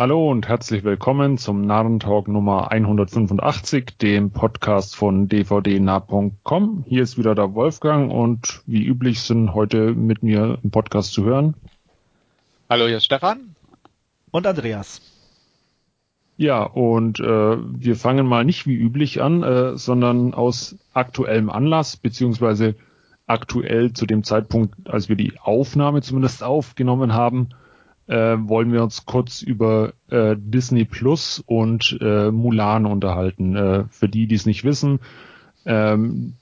Hallo und herzlich willkommen zum Narrentalk Nummer 185, dem Podcast von dvdnah.com. Hier ist wieder der Wolfgang und wie üblich sind heute mit mir im Podcast zu hören. Hallo, hier ist Stefan. Und Andreas. Ja, und äh, wir fangen mal nicht wie üblich an, äh, sondern aus aktuellem Anlass, beziehungsweise aktuell zu dem Zeitpunkt, als wir die Aufnahme zumindest aufgenommen haben, äh, wollen wir uns kurz über äh, Disney Plus und äh, Mulan unterhalten. Äh, für die, die es nicht wissen, ähm,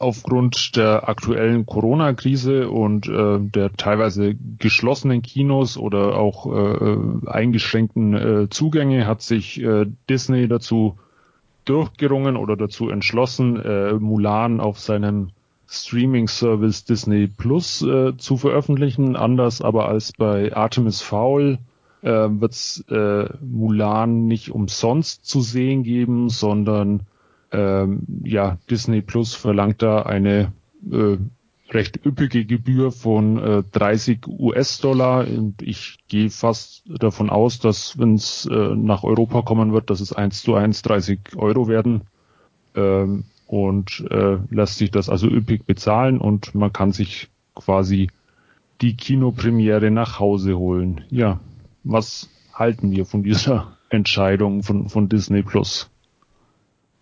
aufgrund der aktuellen Corona-Krise und äh, der teilweise geschlossenen Kinos oder auch äh, eingeschränkten äh, Zugänge hat sich äh, Disney dazu durchgerungen oder dazu entschlossen, äh, Mulan auf seinem Streaming-Service Disney Plus äh, zu veröffentlichen. Anders aber als bei Artemis Fowl äh, wird äh, Mulan nicht umsonst zu sehen geben, sondern ähm, ja, Disney Plus verlangt da eine äh, recht üppige Gebühr von äh, 30 US-Dollar und ich gehe fast davon aus, dass wenn es äh, nach Europa kommen wird, dass es eins zu eins 30 Euro werden. Ähm, und äh, lässt sich das also üppig bezahlen und man kann sich quasi die Kinopremiere nach Hause holen. Ja, was halten wir von dieser Entscheidung von, von Disney Plus?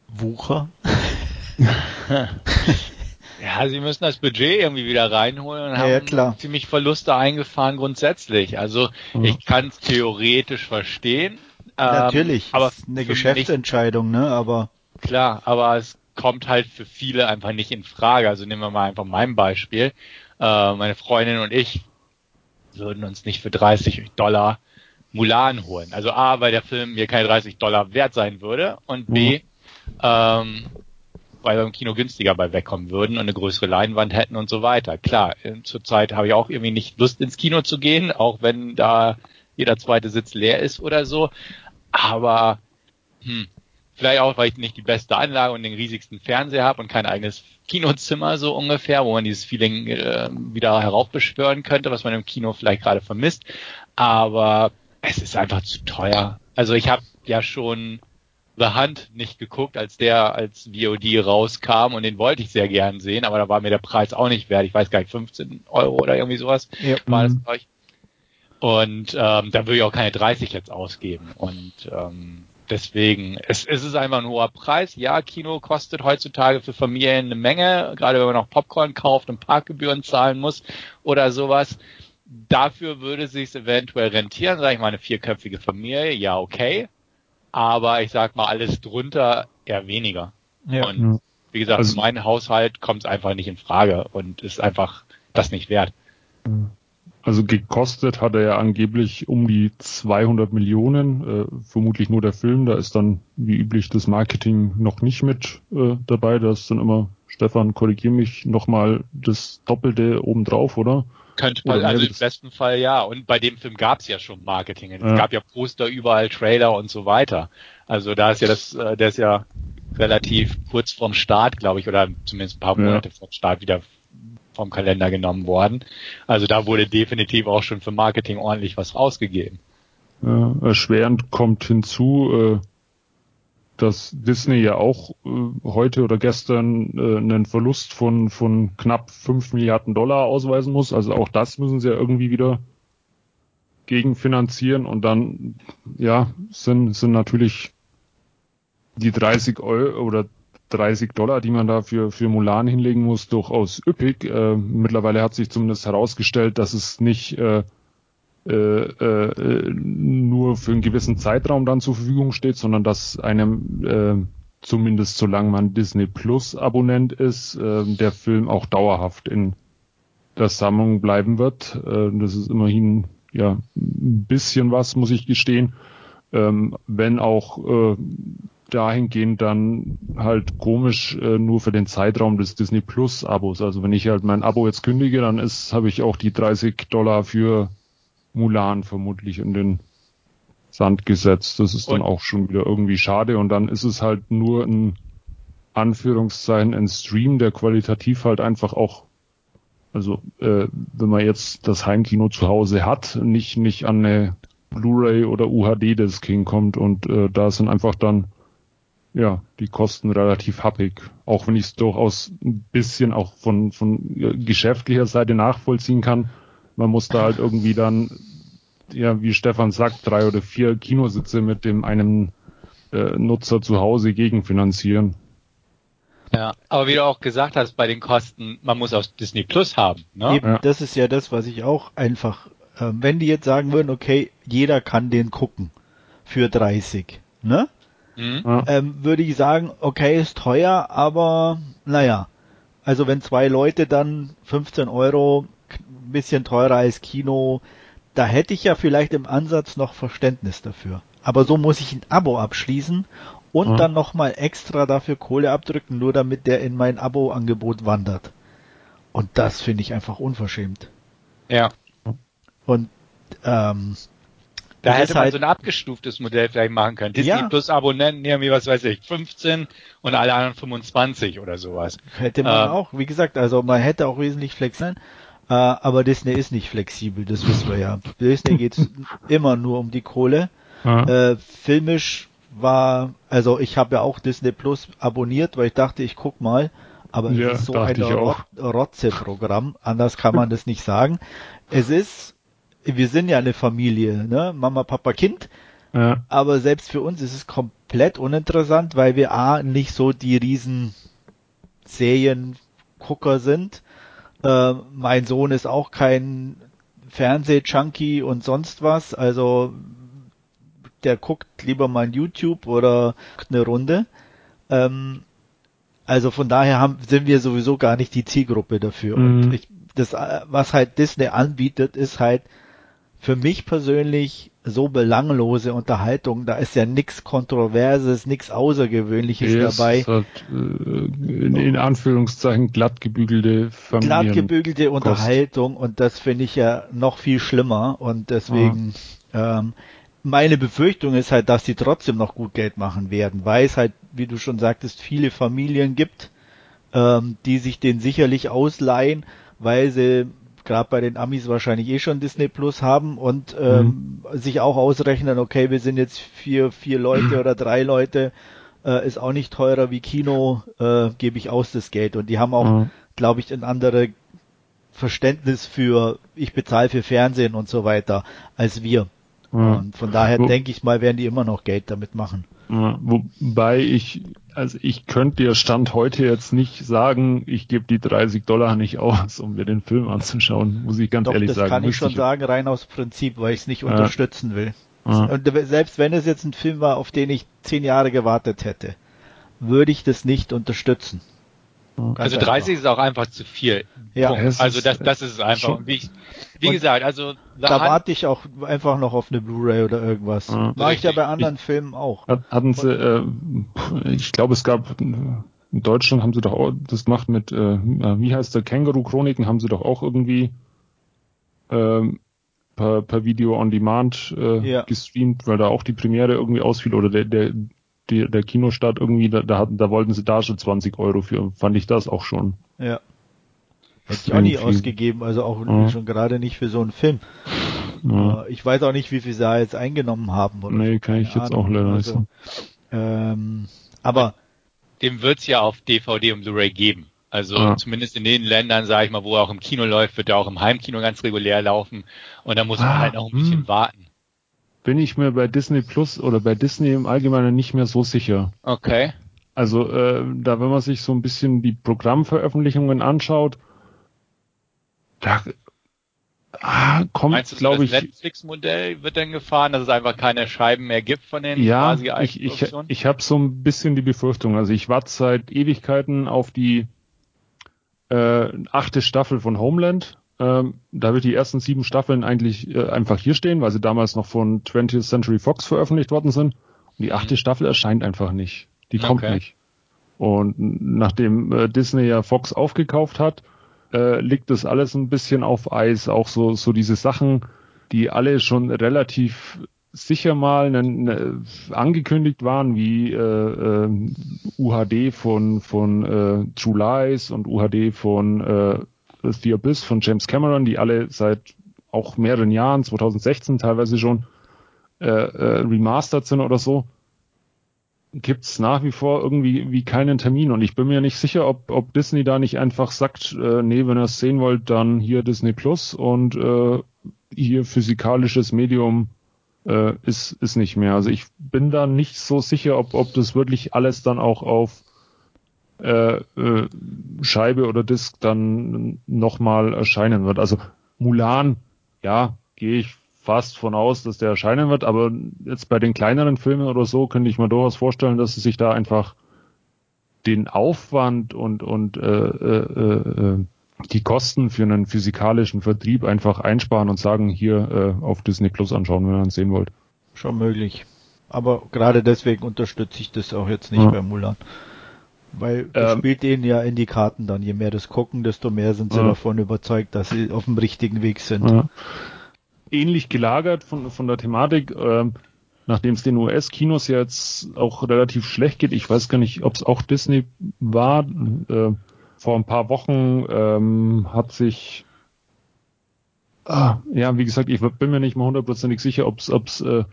Wucher? ja, sie müssen das Budget irgendwie wieder reinholen und ja, haben klar. ziemlich Verluste eingefahren grundsätzlich. Also mhm. ich kann es theoretisch verstehen. Natürlich, ähm, aber ist eine Geschäftsentscheidung, ne? Aber klar, aber es kommt halt für viele einfach nicht in Frage. Also nehmen wir mal einfach mein Beispiel. Äh, meine Freundin und ich würden uns nicht für 30 Dollar Mulan holen. Also A, weil der Film mir keine 30 Dollar wert sein würde und B, mhm. ähm, weil wir im Kino günstiger bei wegkommen würden und eine größere Leinwand hätten und so weiter. Klar, äh, zurzeit habe ich auch irgendwie nicht Lust ins Kino zu gehen, auch wenn da jeder zweite Sitz leer ist oder so. Aber hm, Vielleicht auch, weil ich nicht die beste Anlage und den riesigsten Fernseher habe und kein eigenes Kinozimmer so ungefähr, wo man dieses Feeling äh, wieder heraufbeschwören könnte, was man im Kino vielleicht gerade vermisst. Aber es ist einfach zu teuer. Also ich habe ja schon The Hunt nicht geguckt, als der als VOD rauskam und den wollte ich sehr gern sehen, aber da war mir der Preis auch nicht wert. Ich weiß gar nicht, 15 Euro oder irgendwie sowas ja. war das bei euch. Und ähm, da würde ich auch keine 30 jetzt ausgeben. Und ähm, deswegen, es, es ist einfach ein hoher Preis. Ja, Kino kostet heutzutage für Familien eine Menge, gerade wenn man noch Popcorn kauft und Parkgebühren zahlen muss oder sowas. Dafür würde es sich eventuell rentieren, sage ich mal, eine vierköpfige Familie, ja, okay. Aber ich sag mal, alles drunter eher weniger. Ja. Und wie gesagt, also, für meinen Haushalt kommt es einfach nicht in Frage und ist einfach das nicht wert. Also gekostet hat er ja angeblich um die 200 Millionen, äh, vermutlich nur der Film. Da ist dann wie üblich das Marketing noch nicht mit äh, dabei. Da ist dann immer, Stefan, korrigier mich, nochmal das Doppelte obendrauf, oder? Könnte man, also im besten Fall ja. Und bei dem Film gab es ja schon Marketing. Es ja. gab ja Poster überall, Trailer und so weiter. Also da ist ja das, äh, der ist ja relativ kurz vorm Start, glaube ich, oder zumindest ein paar Monate ja. vorm Start wieder vom Kalender genommen worden. Also da wurde definitiv auch schon für Marketing ordentlich was rausgegeben. Ja, erschwerend kommt hinzu, äh, dass Disney ja auch äh, heute oder gestern äh, einen Verlust von, von knapp 5 Milliarden Dollar ausweisen muss. Also auch das müssen sie ja irgendwie wieder gegenfinanzieren und dann, ja, sind, sind natürlich die 30 Euro oder 30 Dollar, die man da für, für Mulan hinlegen muss, durchaus üppig. Äh, mittlerweile hat sich zumindest herausgestellt, dass es nicht äh, äh, äh, nur für einen gewissen Zeitraum dann zur Verfügung steht, sondern dass einem äh, zumindest solange man Disney Plus Abonnent ist, äh, der Film auch dauerhaft in der Sammlung bleiben wird. Äh, das ist immerhin ja ein bisschen was, muss ich gestehen. Ähm, wenn auch äh, dahingehend dann halt komisch äh, nur für den Zeitraum des Disney Plus Abos. Also wenn ich halt mein Abo jetzt kündige, dann ist habe ich auch die 30 Dollar für Mulan vermutlich in den Sand gesetzt. Das ist dann und? auch schon wieder irgendwie schade und dann ist es halt nur ein Anführungszeichen ein Stream, der qualitativ halt einfach auch also äh, wenn man jetzt das Heimkino zu Hause hat, nicht nicht an eine Blu-ray oder UHD-Disc hinkommt und äh, da sind einfach dann ja die Kosten relativ happig. Auch wenn ich es durchaus ein bisschen auch von von äh, geschäftlicher Seite nachvollziehen kann. Man muss da halt irgendwie dann ja wie Stefan sagt drei oder vier Kinositze mit dem einen äh, Nutzer zu Hause gegenfinanzieren. Ja, aber wie du auch gesagt hast, bei den Kosten, man muss auch Disney Plus haben. Ne? Eben, ja. das ist ja das, was ich auch einfach ähm, wenn die jetzt sagen würden, okay, jeder kann den gucken für 30, ne? Mhm. Ähm, würde ich sagen, okay, ist teuer, aber naja. Also wenn zwei Leute dann 15 Euro, ein bisschen teurer als Kino, da hätte ich ja vielleicht im Ansatz noch Verständnis dafür. Aber so muss ich ein Abo abschließen und mhm. dann nochmal extra dafür Kohle abdrücken, nur damit der in mein Abo-Angebot wandert. Und das finde ich einfach unverschämt. Ja. Und ähm, da hätte man halt, so ein abgestuftes Modell vielleicht machen können. Disney ja. Plus Abonnenten irgendwie, was weiß ich, 15 und alle anderen 25 oder sowas. Hätte man ähm, auch, wie gesagt, also man hätte auch wesentlich flexibel, äh, aber Disney ist nicht flexibel, das wissen wir ja. Disney geht immer nur um die Kohle. Ja. Äh, filmisch war, also ich habe ja auch Disney Plus abonniert, weil ich dachte, ich guck mal, aber ja, es ist so ein Rotze-Programm, anders kann man das nicht sagen. Es ist wir sind ja eine Familie, ne? Mama, Papa, Kind. Ja. Aber selbst für uns ist es komplett uninteressant, weil wir A, nicht so die riesen Seriengucker sind. Äh, mein Sohn ist auch kein Fernseh-Junkie und sonst was. Also der guckt lieber mal YouTube oder eine Runde. Ähm, also von daher haben, sind wir sowieso gar nicht die Zielgruppe dafür. Mhm. Und ich, das, was halt Disney anbietet, ist halt für mich persönlich so belanglose Unterhaltung. Da ist ja nichts Kontroverses, nichts Außergewöhnliches yes, dabei. Hat, äh, in, in, Anführungszeichen glatt gebügelte Familien Glatt gebügelte Unterhaltung und das finde ich ja noch viel schlimmer und deswegen ähm, meine Befürchtung ist halt, dass sie trotzdem noch gut Geld machen werden, weil es halt, wie du schon sagtest, viele Familien gibt, ähm, die sich den sicherlich ausleihen, weil sie gerade bei den Amis wahrscheinlich eh schon Disney Plus haben und ähm, mhm. sich auch ausrechnen, okay, wir sind jetzt vier, vier Leute oder drei Leute, äh, ist auch nicht teurer wie Kino, äh, gebe ich aus das Geld. Und die haben auch, mhm. glaube ich, ein andere Verständnis für, ich bezahle für Fernsehen und so weiter, als wir. Mhm. Und von daher denke ich mal, werden die immer noch Geld damit machen. wobei ich also ich könnte dir Stand heute jetzt nicht sagen, ich gebe die 30 Dollar nicht aus, um mir den Film anzuschauen, muss ich ganz Doch, ehrlich das sagen. Das kann ich schon ich sagen, rein aus Prinzip, weil ich es nicht ja. unterstützen will. Ja. Und selbst wenn es jetzt ein Film war, auf den ich zehn Jahre gewartet hätte, würde ich das nicht unterstützen. Also 30 ist auch einfach zu viel. Ja. Also das, das ist einfach. Wie, wie gesagt, also da warte ich auch einfach noch auf eine Blu-ray oder irgendwas. Ja. Mache ich ja bei anderen ich, Filmen auch. Hatten sie, äh, ich glaube, es gab in Deutschland haben sie doch auch das gemacht mit, äh, wie heißt der Känguru-Chroniken, haben sie doch auch irgendwie äh, per, per Video on Demand äh, ja. gestreamt, weil da auch die Premiere irgendwie ausfiel oder der, der, der, der Kinostart irgendwie, da, da, hatten, da wollten sie da schon 20 Euro für, fand ich das auch schon. Ja. Hätte ich auch nie ausgegeben, also auch ja. schon gerade nicht für so einen Film. Ja. Ich weiß auch nicht, wie viel sie da jetzt eingenommen haben. Oder nee, so, kann ich jetzt Ahnung. auch leider nicht also, ähm, aber dem wird's ja auf DVD und Blu-ray geben. Also ja. zumindest in den Ländern, sage ich mal, wo er auch im Kino läuft, wird er auch im Heimkino ganz regulär laufen. Und da muss man ah, halt auch ein bisschen mh. Hm. warten. Bin ich mir bei Disney Plus oder bei Disney im Allgemeinen nicht mehr so sicher. Okay. Also äh, da, wenn man sich so ein bisschen die Programmveröffentlichungen anschaut, da ah, kommt, glaube ich. Das Netflix-Modell wird dann gefahren, dass es einfach keine Scheiben mehr gibt von den ja, quasi ich, ich, ich habe so ein bisschen die Befürchtung. Also ich warte seit Ewigkeiten auf die äh, achte Staffel von Homeland. Ähm, da wird die ersten sieben Staffeln eigentlich äh, einfach hier stehen, weil sie damals noch von 20th Century Fox veröffentlicht worden sind. Und die achte mhm. Staffel erscheint einfach nicht. Die kommt okay. nicht. Und nachdem äh, Disney ja Fox aufgekauft hat, äh, liegt das alles ein bisschen auf Eis. Auch so, so diese Sachen, die alle schon relativ sicher mal ne, ne, angekündigt waren, wie äh, äh, UHD von, von äh, True Lies und UHD von äh, The Abyss von James Cameron, die alle seit auch mehreren Jahren, 2016 teilweise schon, äh, äh, remastered sind oder so, gibt's nach wie vor irgendwie wie keinen Termin und ich bin mir nicht sicher, ob, ob Disney da nicht einfach sagt, äh, nee, wenn ihr es sehen wollt, dann hier Disney Plus und äh, hier physikalisches Medium äh, ist, ist nicht mehr. Also ich bin da nicht so sicher, ob, ob das wirklich alles dann auch auf äh, äh, Scheibe oder Disc dann nochmal erscheinen wird. Also Mulan, ja, gehe ich fast von aus, dass der erscheinen wird, aber jetzt bei den kleineren Filmen oder so könnte ich mir durchaus vorstellen, dass sie sich da einfach den Aufwand und und äh, äh, äh, die Kosten für einen physikalischen Vertrieb einfach einsparen und sagen, hier äh, auf Disney Plus anschauen, wenn ihr es sehen wollt. Schon möglich. Aber gerade deswegen unterstütze ich das auch jetzt nicht ja. bei Mulan. Weil ähm, spielt denen ja in die Karten dann. Je mehr das gucken, desto mehr sind sie ja. davon überzeugt, dass sie auf dem richtigen Weg sind. Ja ähnlich gelagert von, von der Thematik, ähm, nachdem es den US-Kinos jetzt auch relativ schlecht geht. Ich weiß gar nicht, ob es auch Disney war. Äh, vor ein paar Wochen ähm, hat sich ah, ja, wie gesagt, ich bin mir nicht mal hundertprozentig sicher, ob es äh,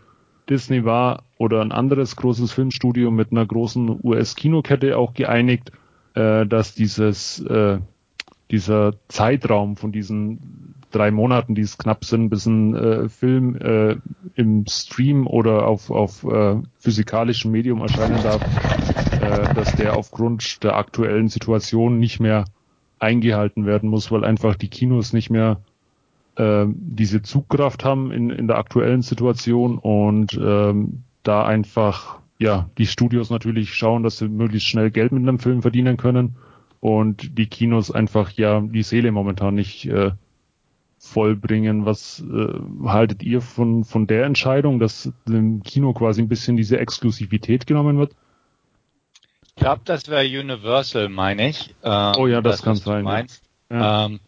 Disney war oder ein anderes großes Filmstudio mit einer großen US-Kinokette auch geeinigt, äh, dass dieses äh, dieser Zeitraum von diesen drei Monaten, die es knapp sind, bis ein äh, Film äh, im Stream oder auf, auf äh, physikalischem Medium erscheinen darf, äh, dass der aufgrund der aktuellen Situation nicht mehr eingehalten werden muss, weil einfach die Kinos nicht mehr äh, diese Zugkraft haben in, in der aktuellen Situation und ähm, da einfach ja die Studios natürlich schauen, dass sie möglichst schnell Geld mit einem Film verdienen können und die Kinos einfach ja die Seele momentan nicht äh, vollbringen. Was äh, haltet ihr von, von der Entscheidung, dass dem Kino quasi ein bisschen diese Exklusivität genommen wird? Ich glaube, das wäre Universal, meine ich. Ähm, oh ja, das, das kann sein. Ja. Ähm,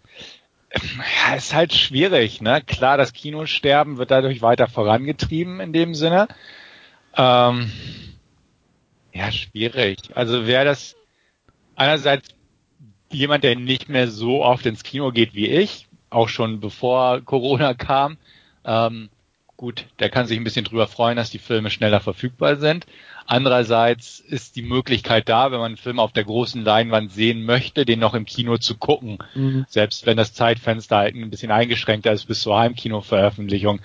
ja, ist halt schwierig, ne? Klar, das Kinosterben wird dadurch weiter vorangetrieben in dem Sinne. Ähm, ja, schwierig. Also wäre das einerseits jemand, der nicht mehr so oft ins Kino geht wie ich, auch schon bevor Corona kam. Ähm, gut, der kann sich ein bisschen drüber freuen, dass die Filme schneller verfügbar sind. Andererseits ist die Möglichkeit da, wenn man einen Film auf der großen Leinwand sehen möchte, den noch im Kino zu gucken. Mhm. Selbst wenn das Zeitfenster halt ein bisschen eingeschränkter ist bis zur Heimkinoveröffentlichung.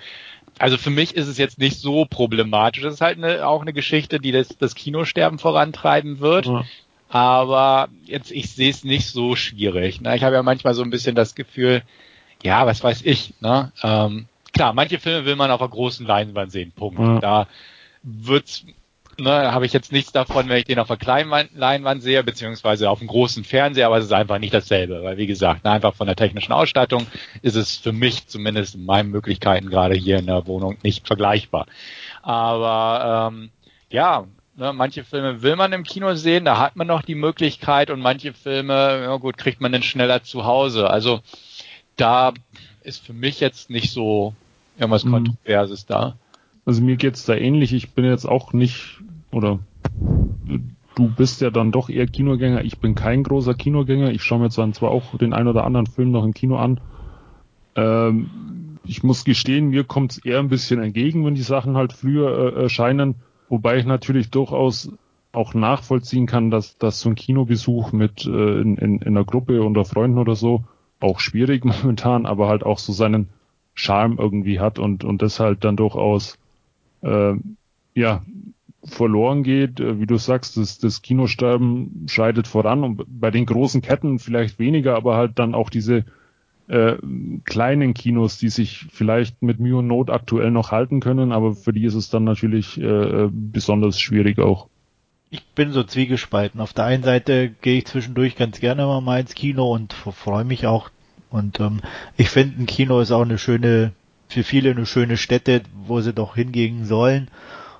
Also für mich ist es jetzt nicht so problematisch. Es ist halt eine, auch eine Geschichte, die das, das Kinosterben vorantreiben wird. Mhm. Aber jetzt, ich sehe es nicht so schwierig. Ne? Ich habe ja manchmal so ein bisschen das Gefühl, ja, was weiß ich, ne? Ähm, klar, manche Filme will man auf einer großen Leinwand sehen, Punkt. Ja. Da wird's, ne, habe ich jetzt nichts davon, wenn ich den auf einer kleinen Leinwand sehe, beziehungsweise auf einem großen Fernseher, aber es ist einfach nicht dasselbe, weil wie gesagt, ne, einfach von der technischen Ausstattung ist es für mich zumindest in meinen Möglichkeiten gerade hier in der Wohnung nicht vergleichbar. Aber ähm, ja, Ne, manche Filme will man im Kino sehen, da hat man noch die Möglichkeit und manche Filme, ja gut, kriegt man dann schneller zu Hause. Also da ist für mich jetzt nicht so irgendwas mhm. Kontroverses da. Also mir geht's da ähnlich. Ich bin jetzt auch nicht, oder du bist ja dann doch eher Kinogänger. Ich bin kein großer Kinogänger. Ich schaue mir zwar, auch den ein oder anderen Film noch im Kino an. Ähm, ich muss gestehen, mir kommt's eher ein bisschen entgegen, wenn die Sachen halt früher äh, erscheinen. Wobei ich natürlich durchaus auch nachvollziehen kann, dass, dass so ein Kinobesuch mit äh, in, in, in einer Gruppe unter Freunden oder so auch schwierig momentan, aber halt auch so seinen Charme irgendwie hat und, und das halt dann durchaus äh, ja verloren geht. Äh, wie du sagst, das, das Kinosterben schreitet voran und bei den großen Ketten vielleicht weniger, aber halt dann auch diese äh, kleinen Kinos, die sich vielleicht mit Mühe und Not aktuell noch halten können, aber für die ist es dann natürlich äh, besonders schwierig auch ich bin so zwiegespalten. Auf der einen Seite gehe ich zwischendurch ganz gerne mal ins Kino und freue mich auch. Und ähm, ich finde, ein Kino ist auch eine schöne, für viele eine schöne Stätte, wo sie doch hingehen sollen.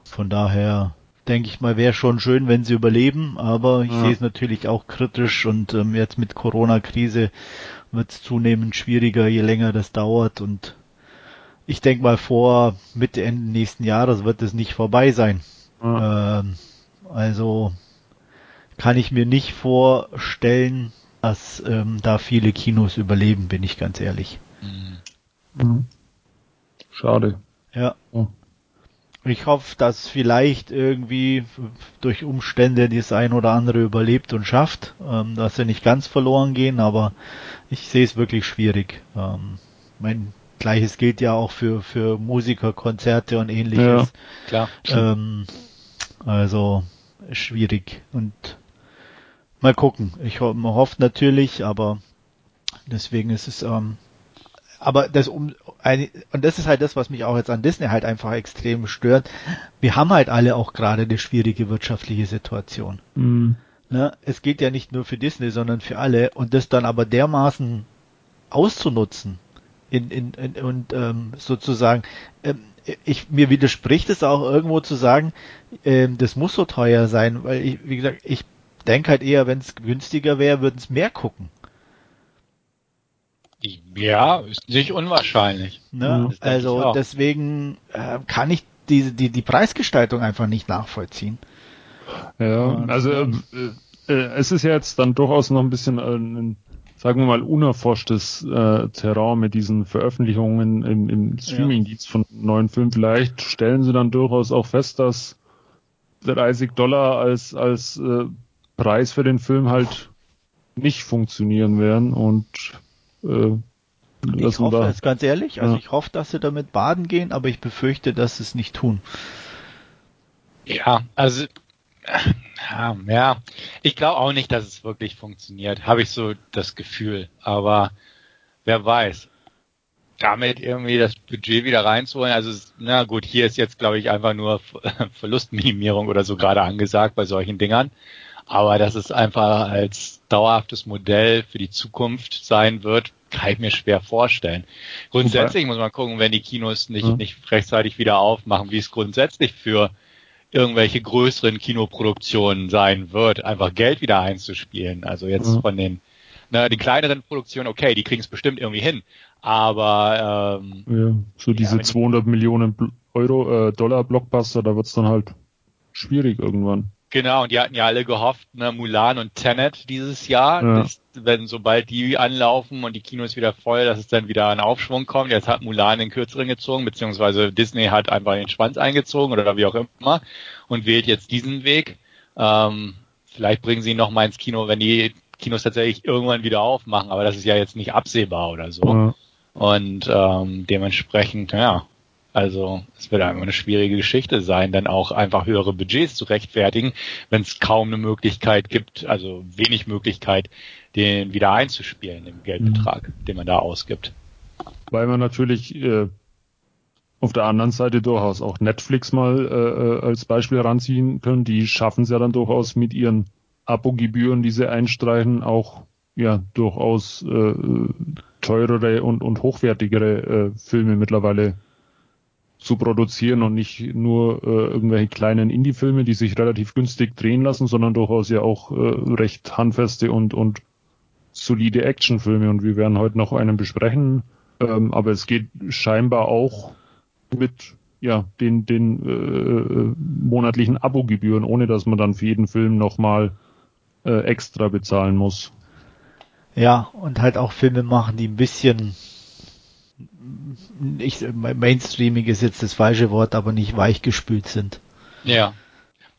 Von daher denke ich mal, wäre schon schön, wenn sie überleben, aber ich ja. sehe es natürlich auch kritisch und ähm, jetzt mit Corona-Krise wird es zunehmend schwieriger, je länger das dauert und ich denke mal vor Mitte, Ende nächsten Jahres wird es nicht vorbei sein. Ja. Ähm, also kann ich mir nicht vorstellen, dass ähm, da viele Kinos überleben, bin ich ganz ehrlich. Mhm. Schade. Ja. Ich hoffe, dass vielleicht irgendwie durch Umstände das ein oder andere überlebt und schafft, ähm, dass sie nicht ganz verloren gehen, aber ich sehe es wirklich schwierig. Ähm, mein Gleiches gilt ja auch für, für Musiker, Konzerte und ähnliches. Ja, klar. Ähm, also schwierig und mal gucken. Ich ho man hofft natürlich, aber deswegen ist es ähm, aber das um ein, und das ist halt das, was mich auch jetzt an Disney halt einfach extrem stört. Wir haben halt alle auch gerade eine schwierige wirtschaftliche Situation. Mhm. Ne? Es geht ja nicht nur für Disney, sondern für alle und das dann aber dermaßen auszunutzen in, in, in und ähm, sozusagen ähm, ich mir widerspricht es auch irgendwo zu sagen, ähm, das muss so teuer sein, weil ich wie gesagt ich denke halt eher, wenn es günstiger wäre, würden es mehr gucken. Ja, ist nicht unwahrscheinlich. Ne? Also deswegen äh, kann ich die, die, die Preisgestaltung einfach nicht nachvollziehen. Ja, Und, also äh, äh, es ist ja jetzt dann durchaus noch ein bisschen ein, sagen wir mal, unerforschtes äh, Terrain mit diesen Veröffentlichungen im, im Streaming-Dienst ja. von neuen Filmen. Vielleicht stellen sie dann durchaus auch fest, dass 30 Dollar als, als äh, Preis für den Film halt nicht funktionieren werden und äh, ich hoffe da, es ganz ehrlich, also ja. ich hoffe, dass sie damit baden gehen, aber ich befürchte, dass sie es nicht tun. Ja, also ja, ja. ich glaube auch nicht, dass es wirklich funktioniert, habe ich so das Gefühl, aber wer weiß. Damit irgendwie das Budget wieder reinzuholen, also na gut, hier ist jetzt glaube ich einfach nur Verlustminimierung oder so gerade angesagt bei solchen Dingern. Aber dass es einfach als dauerhaftes Modell für die Zukunft sein wird, kann ich mir schwer vorstellen. Grundsätzlich okay. muss man gucken, wenn die Kinos nicht, mhm. nicht rechtzeitig wieder aufmachen, wie es grundsätzlich für irgendwelche größeren Kinoproduktionen sein wird, einfach Geld wieder einzuspielen. Also jetzt mhm. von den, na, die kleineren Produktionen, okay, die kriegen es bestimmt irgendwie hin. Aber ähm, ja, so diese ja, 200 Millionen Euro äh, Dollar Blockbuster, da wird's dann halt schwierig irgendwann. Genau, und die hatten ja alle gehofft, ne, Mulan und Tenet dieses Jahr, ja. dass, wenn sobald die anlaufen und die Kinos wieder voll, dass es dann wieder ein Aufschwung kommt. Jetzt hat Mulan den kürzeren gezogen, beziehungsweise Disney hat einfach den Schwanz eingezogen oder wie auch immer und wählt jetzt diesen Weg. Ähm, vielleicht bringen sie ihn noch mal ins Kino, wenn die Kinos tatsächlich irgendwann wieder aufmachen, aber das ist ja jetzt nicht absehbar oder so. Ja. Und ähm, dementsprechend, ja, also es wird einfach eine schwierige Geschichte sein, dann auch einfach höhere Budgets zu rechtfertigen, wenn es kaum eine Möglichkeit gibt, also wenig Möglichkeit, den wieder einzuspielen, den Geldbetrag, mhm. den man da ausgibt. Weil man natürlich äh, auf der anderen Seite durchaus auch Netflix mal äh, äh als Beispiel heranziehen können. Die schaffen es ja dann durchaus mit ihren Abogebühren, die sie einstreichen, auch ja durchaus äh, teurere und, und hochwertigere äh, Filme mittlerweile zu produzieren und nicht nur äh, irgendwelche kleinen Indie-Filme, die sich relativ günstig drehen lassen, sondern durchaus ja auch äh, recht handfeste und, und solide Actionfilme. Und wir werden heute noch einen besprechen. Ähm, aber es geht scheinbar auch mit ja, den, den äh, monatlichen Abogebühren, ohne dass man dann für jeden Film nochmal äh, extra bezahlen muss. Ja, und halt auch Filme machen, die ein bisschen ich, Mainstreaming ist jetzt das falsche Wort, aber nicht weichgespült sind. Ja,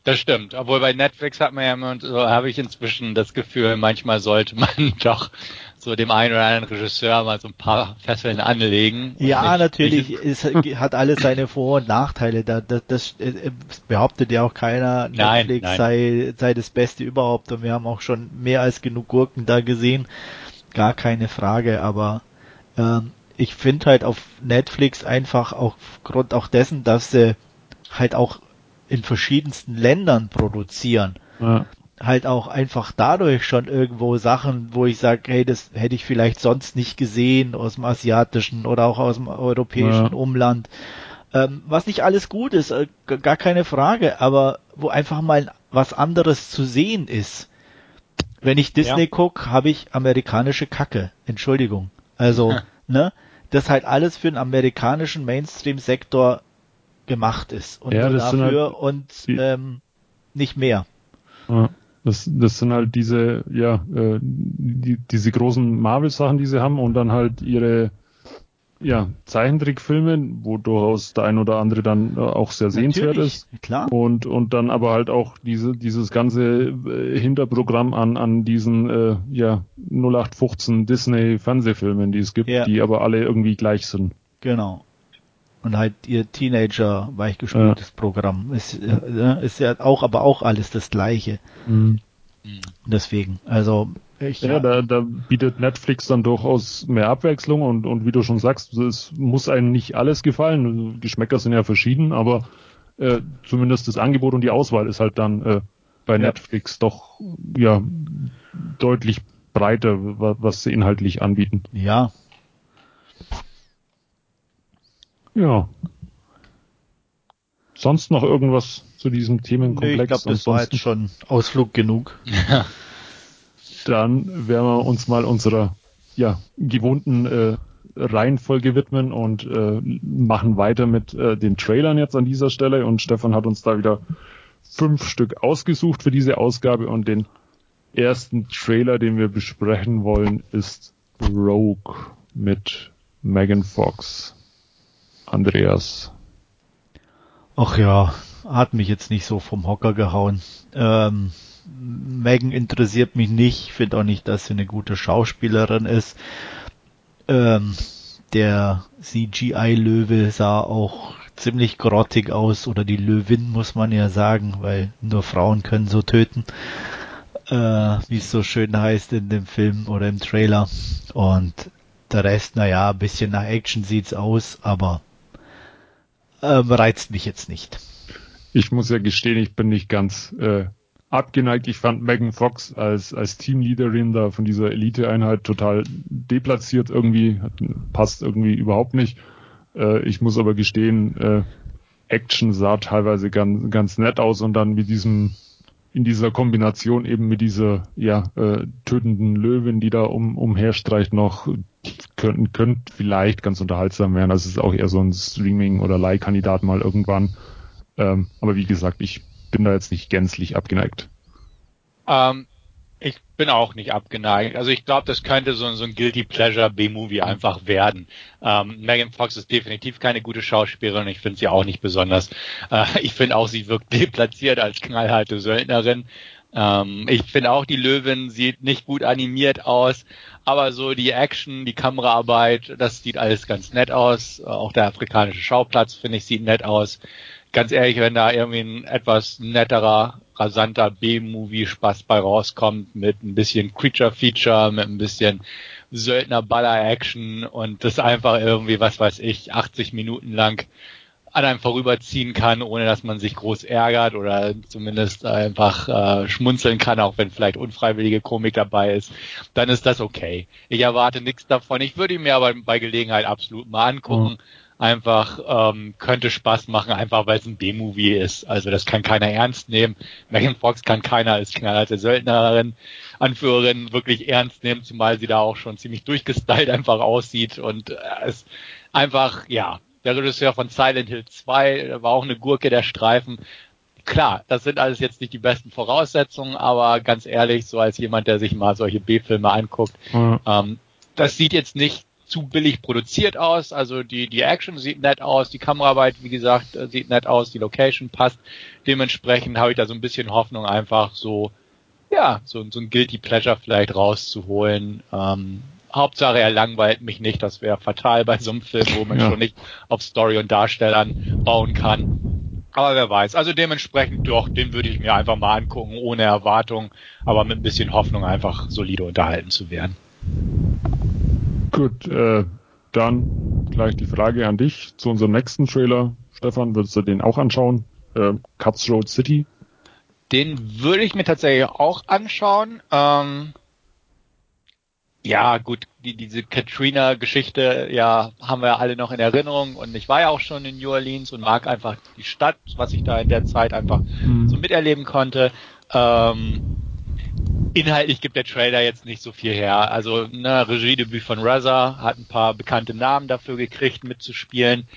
das stimmt. Obwohl bei Netflix hat man ja immer, so habe ich inzwischen das Gefühl, manchmal sollte man doch so dem einen oder anderen Regisseur mal so ein paar Fesseln anlegen. Ja, nicht, natürlich, nicht es hat alles seine Vor- und Nachteile. Da, das, das äh, behauptet ja auch keiner, Netflix nein, nein. Sei, sei das Beste überhaupt. Und wir haben auch schon mehr als genug Gurken da gesehen. Gar keine Frage, aber ähm, ich finde halt auf Netflix einfach aufgrund auch dessen, dass sie halt auch in verschiedensten Ländern produzieren, ja. halt auch einfach dadurch schon irgendwo Sachen, wo ich sage, hey, das hätte ich vielleicht sonst nicht gesehen aus dem asiatischen oder auch aus dem europäischen ja. Umland. Ähm, was nicht alles gut ist, äh, gar keine Frage, aber wo einfach mal was anderes zu sehen ist. Wenn ich Disney ja. gucke, habe ich amerikanische Kacke. Entschuldigung. Also, ne? Das halt alles für den amerikanischen Mainstream-Sektor gemacht ist und ja, dafür halt und ähm, nicht mehr. Ja, das, das sind halt diese, ja, äh, die, diese großen Marvel-Sachen, die sie haben und dann halt ihre ja, Zeichentrickfilme, wo durchaus der ein oder andere dann äh, auch sehr sehenswert ist. Klar. Und, und dann aber halt auch diese, dieses ganze äh, Hinterprogramm an, an diesen äh, ja, 0815 Disney Fernsehfilmen, die es gibt, ja. die aber alle irgendwie gleich sind. Genau. Und halt ihr Teenager weichgespültes ja. Programm. Ist, äh, ist ja auch, aber auch alles das gleiche. Mhm. Deswegen, also ich, ja, da, da bietet Netflix dann durchaus mehr Abwechslung und, und wie du schon sagst, es muss einem nicht alles gefallen. Geschmäcker sind ja verschieden, aber äh, zumindest das Angebot und die Auswahl ist halt dann äh, bei ja. Netflix doch ja deutlich breiter, was sie inhaltlich anbieten. Ja. Ja. Sonst noch irgendwas zu diesem Themenkomplex? Nee, ich glaube, das war jetzt schon Ausflug genug. Ja. Dann werden wir uns mal unserer ja, gewohnten äh, Reihenfolge widmen und äh, machen weiter mit äh, den Trailern jetzt an dieser Stelle. Und Stefan hat uns da wieder fünf Stück ausgesucht für diese Ausgabe. Und den ersten Trailer, den wir besprechen wollen, ist Rogue mit Megan Fox. Andreas. Ach ja, hat mich jetzt nicht so vom Hocker gehauen. Ähm, Megan interessiert mich nicht, finde auch nicht, dass sie eine gute Schauspielerin ist. Ähm, der CGI-Löwe sah auch ziemlich grottig aus, oder die Löwin muss man ja sagen, weil nur Frauen können so töten, äh, wie es so schön heißt in dem Film oder im Trailer. Und der Rest, naja, ein bisschen nach Action sieht's aus, aber ähm, reizt mich jetzt nicht. Ich muss ja gestehen, ich bin nicht ganz äh, abgeneigt. Ich fand Megan Fox als, als Teamleaderin da von dieser Elite-Einheit total deplatziert irgendwie, passt irgendwie überhaupt nicht. Äh, ich muss aber gestehen, äh, Action sah teilweise ganz, ganz nett aus und dann mit diesem, in dieser Kombination eben mit dieser, ja, äh, tötenden Löwin, die da um, umherstreicht noch, könnten, könnte vielleicht ganz unterhaltsam werden. Es ist auch eher so ein Streaming- oder Leihkandidat mal irgendwann. Ähm, aber wie gesagt, ich bin da jetzt nicht gänzlich abgeneigt. Ähm, ich bin auch nicht abgeneigt. Also ich glaube, das könnte so, so ein Guilty Pleasure B-Movie einfach werden. Ähm, Megan Fox ist definitiv keine gute Schauspielerin. Ich finde sie auch nicht besonders. Äh, ich finde auch, sie wirkt deplatziert als knallharte Söldnerin. Ähm, ich finde auch, die Löwin sieht nicht gut animiert aus, aber so die Action, die Kameraarbeit, das sieht alles ganz nett aus. Auch der afrikanische Schauplatz, finde ich, sieht nett aus ganz ehrlich, wenn da irgendwie ein etwas netterer, rasanter B-Movie-Spaß bei rauskommt, mit ein bisschen Creature-Feature, mit ein bisschen Söldner-Baller-Action und das einfach irgendwie, was weiß ich, 80 Minuten lang an einem vorüberziehen kann, ohne dass man sich groß ärgert oder zumindest einfach äh, schmunzeln kann, auch wenn vielleicht unfreiwillige Komik dabei ist, dann ist das okay. Ich erwarte nichts davon. Ich würde ihn mir aber bei Gelegenheit absolut mal angucken. Mhm einfach ähm, könnte Spaß machen, einfach weil es ein B-Movie ist. Also das kann keiner ernst nehmen. Megan Fox kann keiner als knallharte Söldnerin, Anführerin wirklich ernst nehmen, zumal sie da auch schon ziemlich durchgestylt einfach aussieht und äh, es einfach, ja, der Regisseur von Silent Hill 2 war auch eine Gurke der Streifen. Klar, das sind alles jetzt nicht die besten Voraussetzungen, aber ganz ehrlich, so als jemand, der sich mal solche B-Filme anguckt, mhm. ähm, das sieht jetzt nicht zu billig produziert aus. Also die, die Action sieht nett aus, die Kameraarbeit, wie gesagt, äh, sieht nett aus, die Location passt. Dementsprechend habe ich da so ein bisschen Hoffnung, einfach so, ja, so, so ein Guilty Pleasure vielleicht rauszuholen. Ähm, Hauptsache er langweilt mich nicht, das wäre fatal bei so einem Film, wo man ja. schon nicht auf Story und Darstellern bauen kann. Aber wer weiß. Also dementsprechend doch, den würde ich mir einfach mal angucken, ohne Erwartung, aber mit ein bisschen Hoffnung einfach solide unterhalten zu werden. Gut, äh, dann gleich die Frage an dich zu unserem nächsten Trailer. Stefan, würdest du den auch anschauen? Äh, Cuts Road City? Den würde ich mir tatsächlich auch anschauen. Ähm, ja, gut, die, diese Katrina-Geschichte, ja, haben wir alle noch in Erinnerung und ich war ja auch schon in New Orleans und mag einfach die Stadt, was ich da in der Zeit einfach mhm. so miterleben konnte. Ähm, Inhaltlich gibt der Trailer jetzt nicht so viel her. Also ne, Regiedebüt von Raza hat ein paar bekannte Namen dafür gekriegt, mitzuspielen.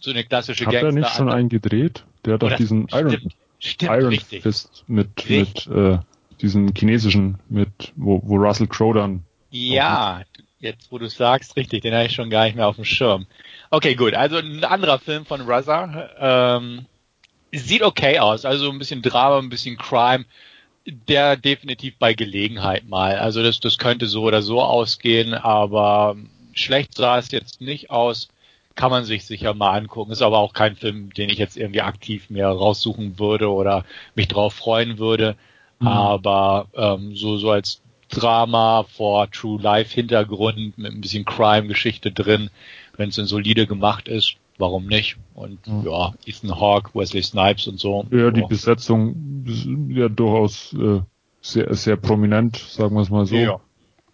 So eine klassische hat Gangster. Hat er nicht schon einen gedreht? Der hat doch diesen stimmt, Iron, stimmt, Iron Fist mit, mit äh, diesem chinesischen, mit wo, wo Russell Crowe dann. Ja, jetzt wo du sagst, richtig, den habe ich schon gar nicht mehr auf dem Schirm. Okay, gut, also ein anderer Film von Ruzza, ähm, sieht okay aus, also ein bisschen Drama, ein bisschen Crime, der definitiv bei Gelegenheit mal. Also das, das könnte so oder so ausgehen, aber schlecht sah es jetzt nicht aus. Kann man sich sicher mal angucken. Ist aber auch kein Film, den ich jetzt irgendwie aktiv mehr raussuchen würde oder mich drauf freuen würde. Mhm. Aber ähm, so, so als Drama vor True Life Hintergrund mit ein bisschen Crime-Geschichte drin, wenn es denn solide gemacht ist, warum nicht? Und ja, Ethan Hawke, Wesley Snipes und so. Ja, die Besetzung ist ja durchaus äh, sehr, sehr prominent, sagen wir es mal so. Ja.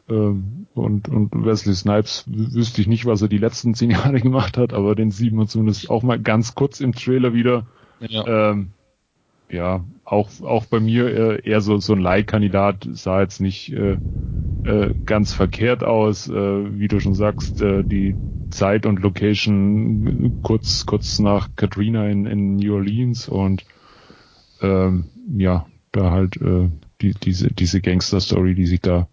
Ähm, und, und Wesley Snipes wüsste ich nicht, was er die letzten zehn Jahre gemacht hat, aber den sieht man zumindest auch mal ganz kurz im Trailer wieder. Ja. Ähm, ja, auch, auch bei mir äh, eher so, so ein Leihkandidat sah jetzt nicht äh, äh, ganz verkehrt aus, äh, wie du schon sagst, äh, die Zeit und Location kurz, kurz nach Katrina in, in New Orleans und ähm, ja, da halt äh, die, diese, diese Gangster-Story, die sich da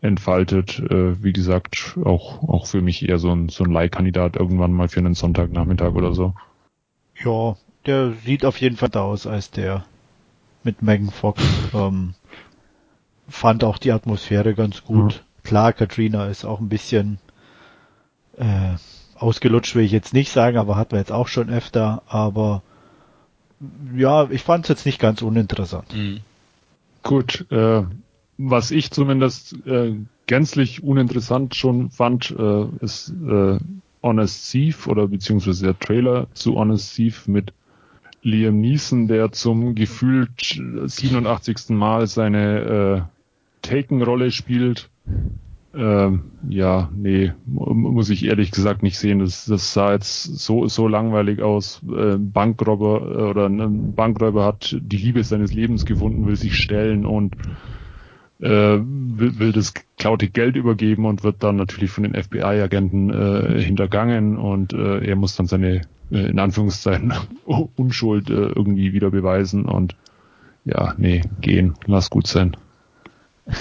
entfaltet, äh, wie gesagt, auch, auch für mich eher so ein, so ein Leihkandidat irgendwann mal für einen Sonntagnachmittag oder so. Ja, der sieht auf jeden Fall da aus als der mit Megan Fox. Ähm, fand auch die Atmosphäre ganz gut. Mhm. Klar, Katrina ist auch ein bisschen äh, ausgelutscht, will ich jetzt nicht sagen, aber hatten wir jetzt auch schon öfter. Aber ja, ich fand es jetzt nicht ganz uninteressant. Mhm. Gut, äh, was ich zumindest äh, gänzlich uninteressant schon fand, äh, ist äh, Honest Thief oder beziehungsweise der Trailer zu Honest Thief mit Liam Neeson, der zum gefühlt 87. Mal seine äh, Taken-Rolle spielt. Ähm, ja, nee, muss ich ehrlich gesagt nicht sehen. Das, das sah jetzt so, so langweilig aus. Äh, Bankräuber äh, oder ein Bankräuber hat die Liebe seines Lebens gefunden, will sich stellen und äh, will, will das klaute Geld übergeben und wird dann natürlich von den FBI-Agenten äh, hintergangen und äh, er muss dann seine in Anführungszeichen Unschuld äh, irgendwie wieder beweisen und ja, nee, gehen, lass gut sein.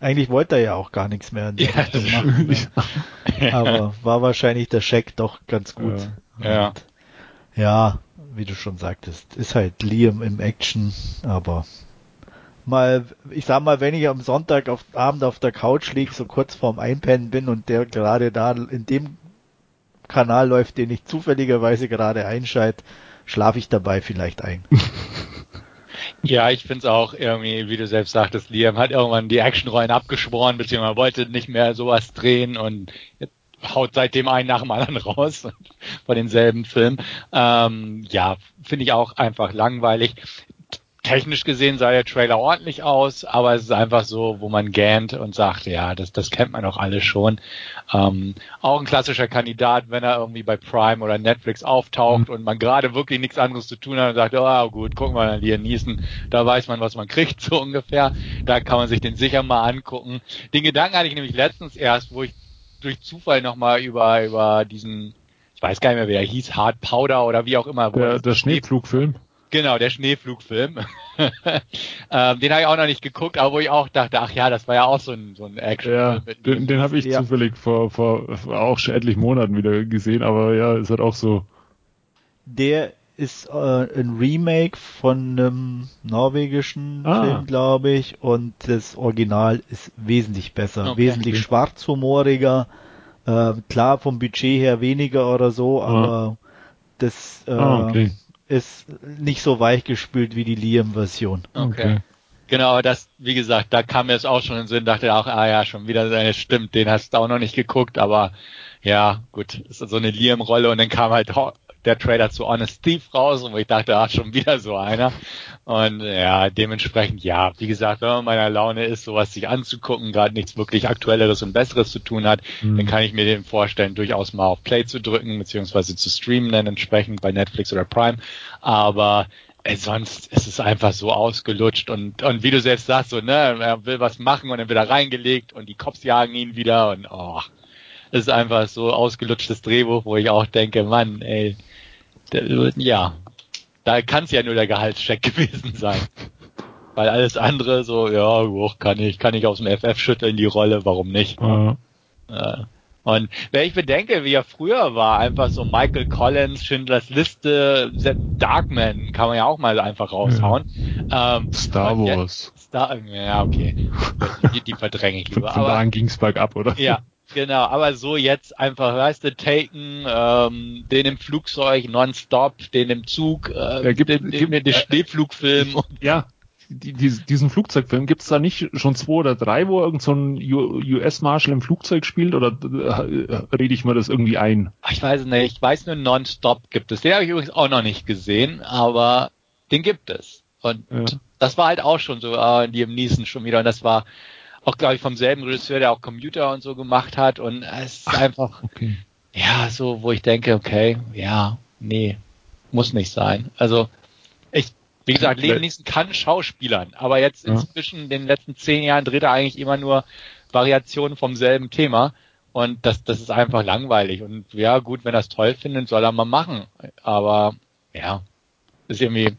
Eigentlich wollte er ja auch gar nichts mehr ja, Richtung machen. Ne? Aber war wahrscheinlich der Scheck doch ganz gut. Ja. Und, ja, wie du schon sagtest, ist halt Liam im Action, aber mal, ich sag mal, wenn ich am Sonntag auf, Abend auf der Couch lieg, so kurz vorm Einpennen bin und der gerade da in dem Kanal läuft, den ich zufälligerweise gerade einschalte, schlafe ich dabei vielleicht ein. Ja, ich finde es auch irgendwie, wie du selbst sagtest, Liam hat irgendwann die Actionrollen abgeschworen, beziehungsweise wollte nicht mehr sowas drehen und haut seitdem einen nach dem anderen raus von denselben Film. Ähm, ja, finde ich auch einfach langweilig technisch gesehen sah der Trailer ordentlich aus, aber es ist einfach so, wo man gähnt und sagt, ja, das, das kennt man doch alle schon. Ähm, auch ein klassischer Kandidat, wenn er irgendwie bei Prime oder Netflix auftaucht mhm. und man gerade wirklich nichts anderes zu tun hat und sagt, oh gut, gucken wir mal hier Niesen, da weiß man, was man kriegt, so ungefähr. Da kann man sich den sicher mal angucken. Den Gedanken hatte ich nämlich letztens erst, wo ich durch Zufall nochmal über, über diesen, ich weiß gar nicht mehr, wie er hieß, Hard Powder oder wie auch immer. Der, der Schneepflugfilm. Genau, der Schneeflugfilm. ähm, den habe ich auch noch nicht geguckt, aber wo ich auch dachte, ach ja, das war ja auch so ein, so ein Action. Ja, den, den habe ich ja. zufällig vor, vor auch schon etlichen Monaten wieder gesehen, aber ja, ist halt auch so. Der ist äh, ein Remake von einem norwegischen ah. Film, glaube ich, und das Original ist wesentlich besser, okay. wesentlich schwarzhumoriger. Äh, klar, vom Budget her weniger oder so, ah. aber das äh, ah, okay ist nicht so weichgespült wie die Liam-Version. Okay. okay. Genau, das, wie gesagt, da kam mir es auch schon in den Sinn, dachte auch, ah ja, schon wieder seine stimmt, den hast du auch noch nicht geguckt, aber ja, gut, ist so eine Liam-Rolle und dann kam halt der Trailer zu Honest Thief raus, wo ich dachte, ah, schon wieder so einer. Und ja, dementsprechend, ja, wie gesagt, wenn man meiner Laune ist, sowas sich anzugucken, gerade nichts wirklich Aktuelleres und Besseres zu tun hat, mhm. dann kann ich mir den vorstellen, durchaus mal auf Play zu drücken, beziehungsweise zu streamen dann entsprechend bei Netflix oder Prime. Aber äh, sonst ist es einfach so ausgelutscht und, und wie du selbst sagst, so, ne, er will was machen und dann wird er reingelegt und die Cops jagen ihn wieder und oh, es ist einfach so ausgelutschtes Drehbuch, wo ich auch denke, Mann, ey, ja, da kann es ja nur der Gehaltscheck gewesen sein. Weil alles andere so, ja, hoch kann ich, kann ich aus dem FF schütteln, die Rolle, warum nicht? Äh, und wenn ich bedenke, wie er früher war, einfach so Michael Collins, Schindlers Liste, Darkman kann man ja auch mal einfach raushauen. Ja. Ähm, Star Wars. Jetzt, Star, ja, okay. Die, die verdränge ich lieber. Von, von da an ging's bergab, oder? Ja, Genau, aber so jetzt einfach, weißt du, Taken, ähm, den im Flugzeug nonstop, den im Zug, äh, ja, gibt, den, gibt, den, den Schneeflugfilm. Ja, die, die, diesen Flugzeugfilm, gibt's da nicht schon zwei oder drei, wo irgend so ein US-Marshal im Flugzeug spielt oder äh, rede ich mir das irgendwie ein? Ich weiß nicht, ich weiß nur Nonstop gibt es. Den habe ich übrigens auch noch nicht gesehen, aber den gibt es. Und ja. das war halt auch schon so, äh, die im Niesen schon wieder und das war auch glaube ich vom selben Regisseur, der auch Computer und so gemacht hat und es ist Ach, einfach, okay. ja, so, wo ich denke, okay, ja, nee, muss nicht sein. Also, ich, wie gesagt, Leben Nielsen kann Schauspielern, aber jetzt inzwischen in den letzten zehn Jahren dreht er eigentlich immer nur Variationen vom selben Thema. Und das, das ist einfach langweilig. Und ja, gut, wenn er es toll findet, soll er mal machen. Aber ja, ist irgendwie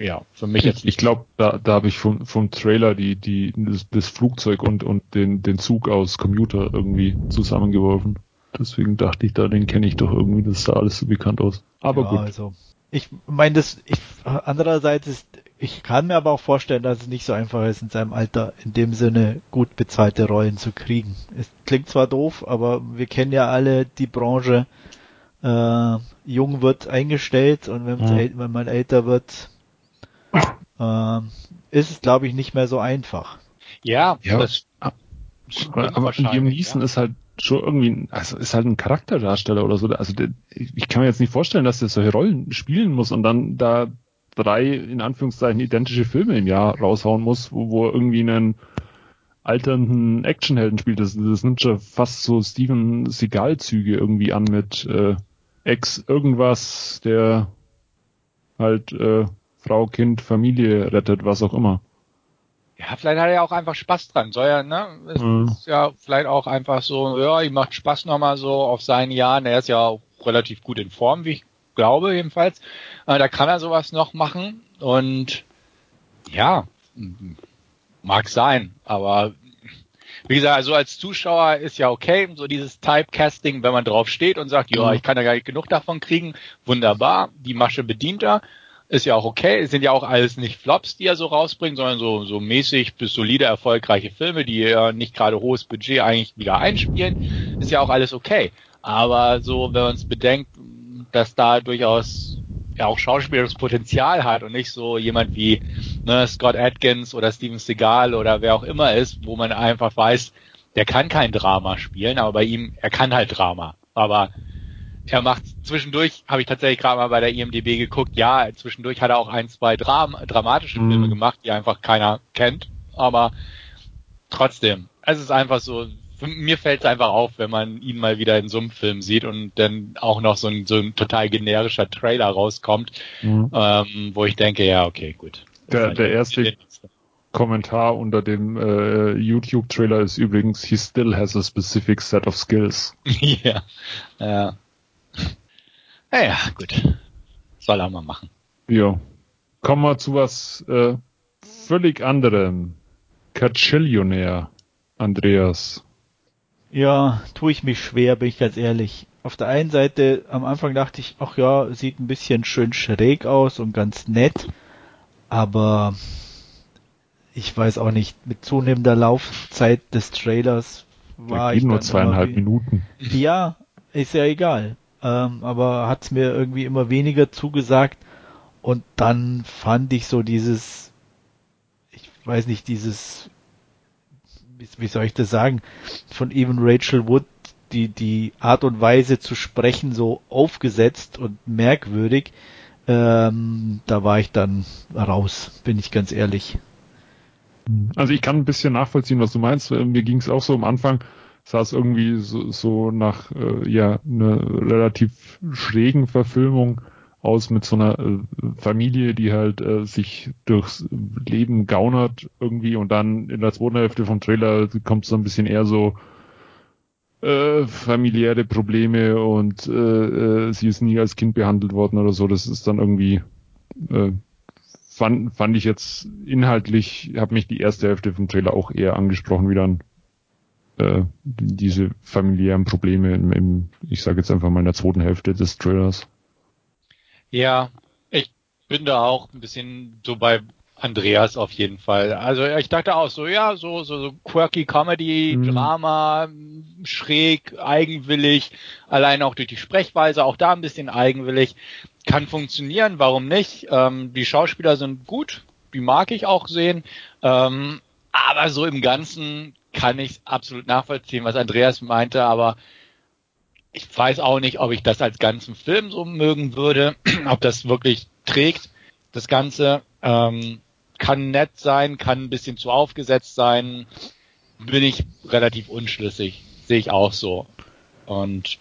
ja, für mich jetzt. Ich glaube, da, da habe ich vom, vom Trailer die, die, das, das Flugzeug und, und den, den Zug aus Commuter irgendwie zusammengeworfen. Deswegen dachte ich da, den kenne ich doch irgendwie, das sah alles so bekannt aus. Aber ja, gut. Also, ich meine, das, ich, andererseits ist, ich kann mir aber auch vorstellen, dass es nicht so einfach ist, in seinem Alter in dem Sinne gut bezahlte Rollen zu kriegen. Es klingt zwar doof, aber wir kennen ja alle die Branche, äh, jung wird eingestellt und wenn, ja. wenn man älter wird, äh, ist es, glaube ich, nicht mehr so einfach. Ja, ja das aber, aber Liam Neeson ja. ist halt schon irgendwie, also ist halt ein Charakterdarsteller oder so. Also der, ich kann mir jetzt nicht vorstellen, dass der solche Rollen spielen muss und dann da drei, in Anführungszeichen, identische Filme im Jahr raushauen muss, wo, wo er irgendwie einen alternden Actionhelden spielt. Das, das nimmt schon fast so Steven Seagal-Züge irgendwie an mit äh, Ex irgendwas, der halt äh, Frau, Kind, Familie rettet, was auch immer. Ja, vielleicht hat er ja auch einfach Spaß dran. Soll ja, ne? Mhm. ist ja vielleicht auch einfach so, ja, ihm macht Spaß nochmal so auf seinen Jahren. Er ist ja auch relativ gut in Form, wie ich glaube jedenfalls. Äh, da kann er sowas noch machen und ja, mag sein, aber wie gesagt, also als Zuschauer ist ja okay, so dieses Typecasting, wenn man drauf steht und sagt, ja, mhm. ich kann da gar nicht genug davon kriegen, wunderbar, die Masche bedient er. Ist ja auch okay. Es sind ja auch alles nicht Flops, die er so rausbringt, sondern so, so mäßig bis solide erfolgreiche Filme, die ja nicht gerade hohes Budget eigentlich wieder einspielen. Ist ja auch alles okay. Aber so, wenn man es bedenkt, dass da durchaus ja auch schauspielerisches Potenzial hat und nicht so jemand wie ne, Scott Atkins oder Steven Seagal oder wer auch immer ist, wo man einfach weiß, der kann kein Drama spielen, aber bei ihm, er kann halt Drama. Aber er macht zwischendurch, habe ich tatsächlich gerade mal bei der IMDB geguckt, ja, zwischendurch hat er auch ein, zwei Dram dramatische mhm. Filme gemacht, die einfach keiner kennt, aber trotzdem, es ist einfach so, mir fällt es einfach auf, wenn man ihn mal wieder in so einem Film sieht und dann auch noch so ein, so ein total generischer Trailer rauskommt, mhm. ähm, wo ich denke, ja, okay, gut. Der, der erste Kommentar unter dem äh, YouTube-Trailer ist übrigens, he still has a specific set of skills. ja, ja. Naja, gut. Soll er mal machen. Ja. Kommen wir zu was äh, völlig anderem. Cachillionär, Andreas. Ja, tue ich mich schwer, bin ich ganz ehrlich. Auf der einen Seite, am Anfang dachte ich, ach ja, sieht ein bisschen schön schräg aus und ganz nett, aber ich weiß auch nicht, mit zunehmender Laufzeit des Trailers war ich nur zweieinhalb Minuten. Ja, ist ja egal ähm, aber hat's mir irgendwie immer weniger zugesagt. Und dann fand ich so dieses, ich weiß nicht, dieses, wie, wie soll ich das sagen, von Even Rachel Wood, die, die Art und Weise zu sprechen so aufgesetzt und merkwürdig. Ähm, da war ich dann raus, bin ich ganz ehrlich. Also ich kann ein bisschen nachvollziehen, was du meinst. Mir ging es auch so am Anfang, sah es irgendwie so, so nach äh, ja einer relativ schrägen Verfilmung aus mit so einer äh, Familie, die halt äh, sich durchs Leben gaunert irgendwie und dann in der zweiten Hälfte vom Trailer kommt so ein bisschen eher so äh, familiäre Probleme und äh, äh, sie ist nie als Kind behandelt worden oder so. Das ist dann irgendwie äh, fand, fand ich jetzt inhaltlich, hat mich die erste Hälfte vom Trailer auch eher angesprochen wie dann äh, diese familiären Probleme im, im ich sage jetzt einfach mal in der zweiten Hälfte des Trailers. Ja, ich bin da auch ein bisschen so bei Andreas auf jeden Fall. Also ich dachte auch so, ja, so, so, so quirky Comedy, mhm. Drama, schräg, eigenwillig, allein auch durch die Sprechweise, auch da ein bisschen eigenwillig. Kann funktionieren, warum nicht? Ähm, die Schauspieler sind gut, die mag ich auch sehen. Ähm, aber so im Ganzen kann ich absolut nachvollziehen, was Andreas meinte, aber ich weiß auch nicht, ob ich das als ganzen Film so mögen würde, ob das wirklich trägt, das Ganze. Ähm, kann nett sein, kann ein bisschen zu aufgesetzt sein, bin ich relativ unschlüssig. Sehe ich auch so. Und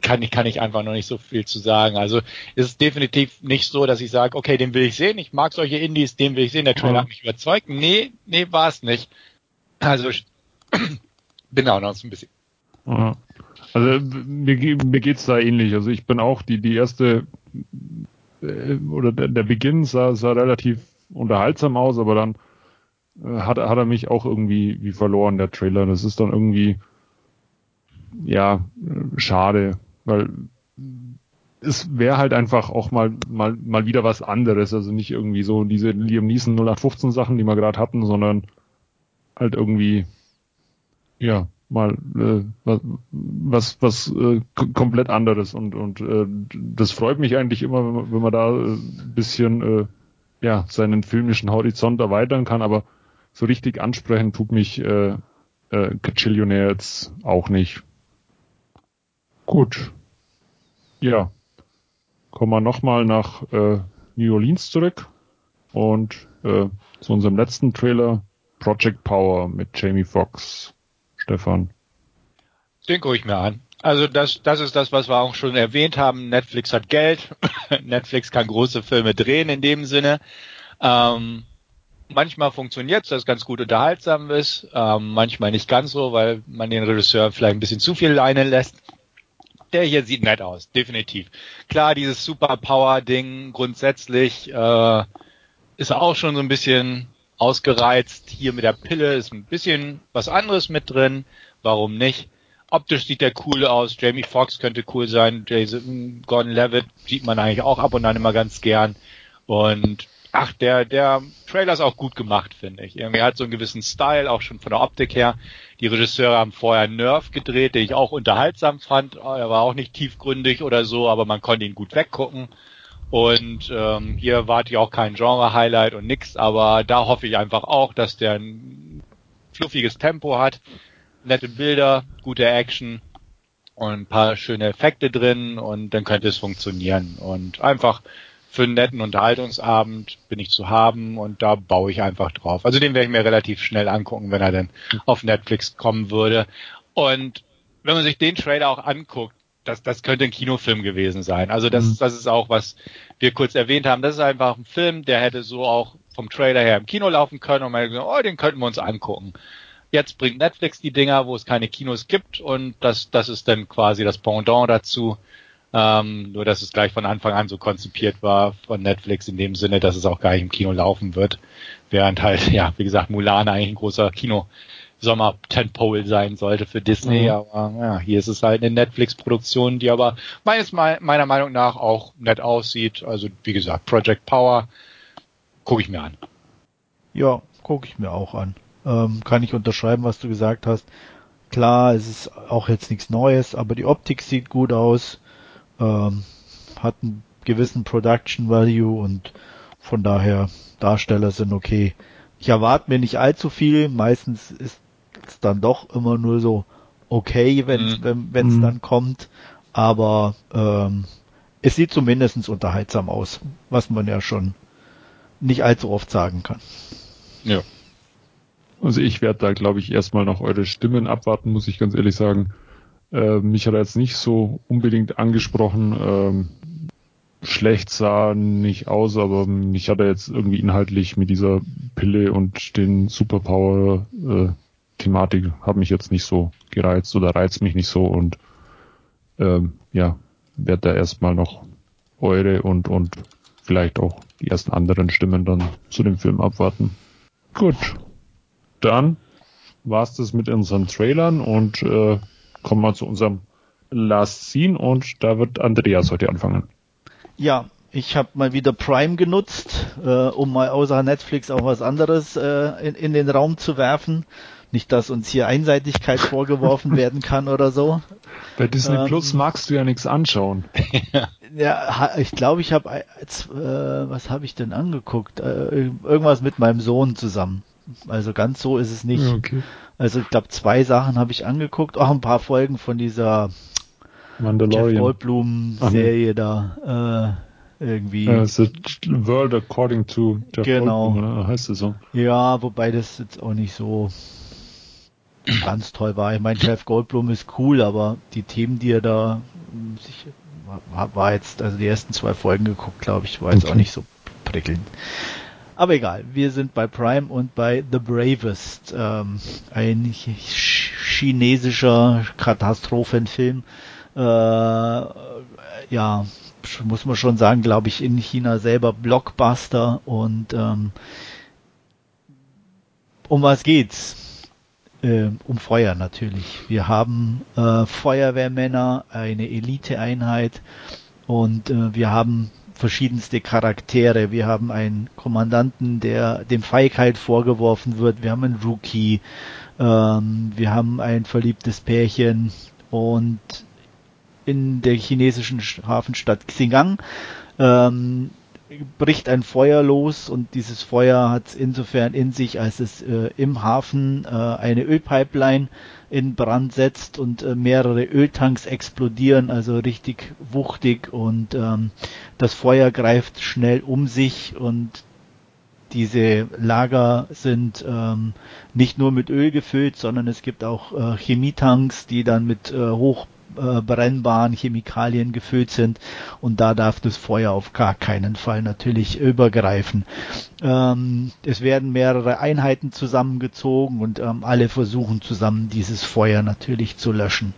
kann ich, kann ich einfach noch nicht so viel zu sagen. Also ist es definitiv nicht so, dass ich sage, okay, den will ich sehen, ich mag solche Indies, den will ich sehen, der Trailer hat mich überzeugt. Nee, nee, war es nicht. Also bin auch noch so ein bisschen. Ja. Also mir, mir geht's da ähnlich. Also ich bin auch die, die erste äh, oder der, der Beginn sah, sah relativ unterhaltsam aus, aber dann äh, hat, hat er mich auch irgendwie wie verloren, der Trailer. Das ist dann irgendwie ja schade, weil es wäre halt einfach auch mal mal mal wieder was anderes, also nicht irgendwie so diese Liam Neeson 0815 Sachen, die wir gerade hatten, sondern halt irgendwie ja mal äh, was was, was äh, komplett anderes und und äh, das freut mich eigentlich immer, wenn man, wenn man da äh, ein bisschen äh, ja, seinen filmischen Horizont erweitern kann, aber so richtig ansprechen tut mich äh, äh, Cachillionaire jetzt auch nicht. Gut. Ja. Kommen wir nochmal nach äh, New Orleans zurück und äh, zu unserem letzten Trailer Project Power mit Jamie Foxx. Stefan. Den gucke ich mir an. Also das, das ist das, was wir auch schon erwähnt haben. Netflix hat Geld. Netflix kann große Filme drehen in dem Sinne. Ähm, manchmal funktioniert es, dass es ganz gut unterhaltsam ist. Ähm, manchmal nicht ganz so, weil man den Regisseur vielleicht ein bisschen zu viel leinen lässt. Der hier sieht nett aus, definitiv. Klar, dieses Superpower-Ding grundsätzlich äh, ist auch schon so ein bisschen ausgereizt. Hier mit der Pille ist ein bisschen was anderes mit drin. Warum nicht? optisch sieht der cool aus. Jamie Foxx könnte cool sein. Jason Gordon Levitt sieht man eigentlich auch ab und an immer ganz gern. Und ach, der, der Trailer ist auch gut gemacht, finde ich. Irgendwie hat so einen gewissen Style, auch schon von der Optik her. Die Regisseure haben vorher Nerf gedreht, den ich auch unterhaltsam fand. Er war auch nicht tiefgründig oder so, aber man konnte ihn gut weggucken. Und ähm, hier warte ich auch kein Genre-Highlight und nix, aber da hoffe ich einfach auch, dass der ein fluffiges Tempo hat, nette Bilder, gute Action und ein paar schöne Effekte drin und dann könnte es funktionieren. Und einfach für einen netten Unterhaltungsabend bin ich zu haben und da baue ich einfach drauf. Also den werde ich mir relativ schnell angucken, wenn er dann auf Netflix kommen würde. Und wenn man sich den Trailer auch anguckt, das, das könnte ein Kinofilm gewesen sein. Also das, mhm. das ist auch, was wir kurz erwähnt haben. Das ist einfach ein Film, der hätte so auch vom Trailer her im Kino laufen können und man hätte gesagt, oh, den könnten wir uns angucken. Jetzt bringt Netflix die Dinger, wo es keine Kinos gibt und das, das ist dann quasi das Pendant dazu. Ähm, nur dass es gleich von Anfang an so konzipiert war von Netflix in dem Sinne, dass es auch gar nicht im Kino laufen wird. Während halt, ja, wie gesagt, Mulan eigentlich ein großer Kino Sommer Tentpole sein sollte für Disney, mhm. aber ja, hier ist es halt eine Netflix-Produktion, die aber meines meiner Meinung nach auch nett aussieht. Also wie gesagt, Project Power gucke ich mir an. Ja, gucke ich mir auch an. Ähm, kann ich unterschreiben, was du gesagt hast. Klar, es ist auch jetzt nichts Neues, aber die Optik sieht gut aus, ähm, hat einen gewissen Production Value und von daher Darsteller sind okay. Ich erwarte mir nicht allzu viel. Meistens ist es dann doch immer nur so okay, wenn es mhm. wenn, mhm. dann kommt. Aber ähm, es sieht zumindest unterhaltsam aus, was man ja schon nicht allzu oft sagen kann. Ja. Also ich werde da, glaube ich, erstmal noch eure Stimmen abwarten, muss ich ganz ehrlich sagen. Äh, mich hat er jetzt nicht so unbedingt angesprochen. Ähm, schlecht sah nicht aus, aber mich hat er jetzt irgendwie inhaltlich mit dieser Pille und den Superpower äh, Thematik hat mich jetzt nicht so gereizt oder reizt mich nicht so und ähm, ja, werde da erstmal noch eure und und vielleicht auch die ersten anderen Stimmen dann zu dem Film abwarten. Gut, dann war's das mit unseren Trailern und äh, kommen wir zu unserem Last Scene und da wird Andreas heute anfangen. Ja, ich habe mal wieder Prime genutzt, äh, um mal außer Netflix auch was anderes äh, in, in den Raum zu werfen. Nicht, dass uns hier Einseitigkeit vorgeworfen werden kann oder so. Bei Disney ähm, Plus magst du ja nichts anschauen. ja, ich glaube, ich habe, äh, was habe ich denn angeguckt? Äh, irgendwas mit meinem Sohn zusammen. Also ganz so ist es nicht. Okay. Also ich glaube, zwei Sachen habe ich angeguckt, auch ein paar Folgen von dieser Mandalorian. Jeff Goldblum-Serie da. Äh, irgendwie. Ja, the World According to Jeff genau. Goldblum, oder? heißt es so. Ja, wobei das jetzt auch nicht so ganz toll war. Ich meine, Jeff Goldblum ist cool, aber die Themen, die er da sich war, war jetzt, also die ersten zwei Folgen geguckt, glaube ich, war jetzt okay. auch nicht so prickelnd. Aber egal, wir sind bei Prime und bei The Bravest, ähm, ein chinesischer Katastrophenfilm. Äh, ja, muss man schon sagen, glaube ich, in China selber Blockbuster und ähm, um was geht's? Äh, um Feuer natürlich. Wir haben äh, Feuerwehrmänner, eine Eliteeinheit und äh, wir haben verschiedenste Charaktere. Wir haben einen Kommandanten, der dem Feigheit vorgeworfen wird. Wir haben einen Rookie. Ähm, wir haben ein verliebtes Pärchen und in der chinesischen Hafenstadt Xingang ähm, bricht ein Feuer los und dieses Feuer hat insofern in sich, als es äh, im Hafen äh, eine Ölpipeline in Brand setzt und äh, mehrere Öltanks explodieren, also richtig wuchtig und ähm, das Feuer greift schnell um sich und diese Lager sind ähm, nicht nur mit Öl gefüllt, sondern es gibt auch äh, Chemietanks, die dann mit äh, hoch äh, brennbaren Chemikalien gefüllt sind und da darf das Feuer auf gar keinen Fall natürlich übergreifen. Ähm, es werden mehrere Einheiten zusammengezogen und ähm, alle versuchen zusammen dieses Feuer natürlich zu löschen.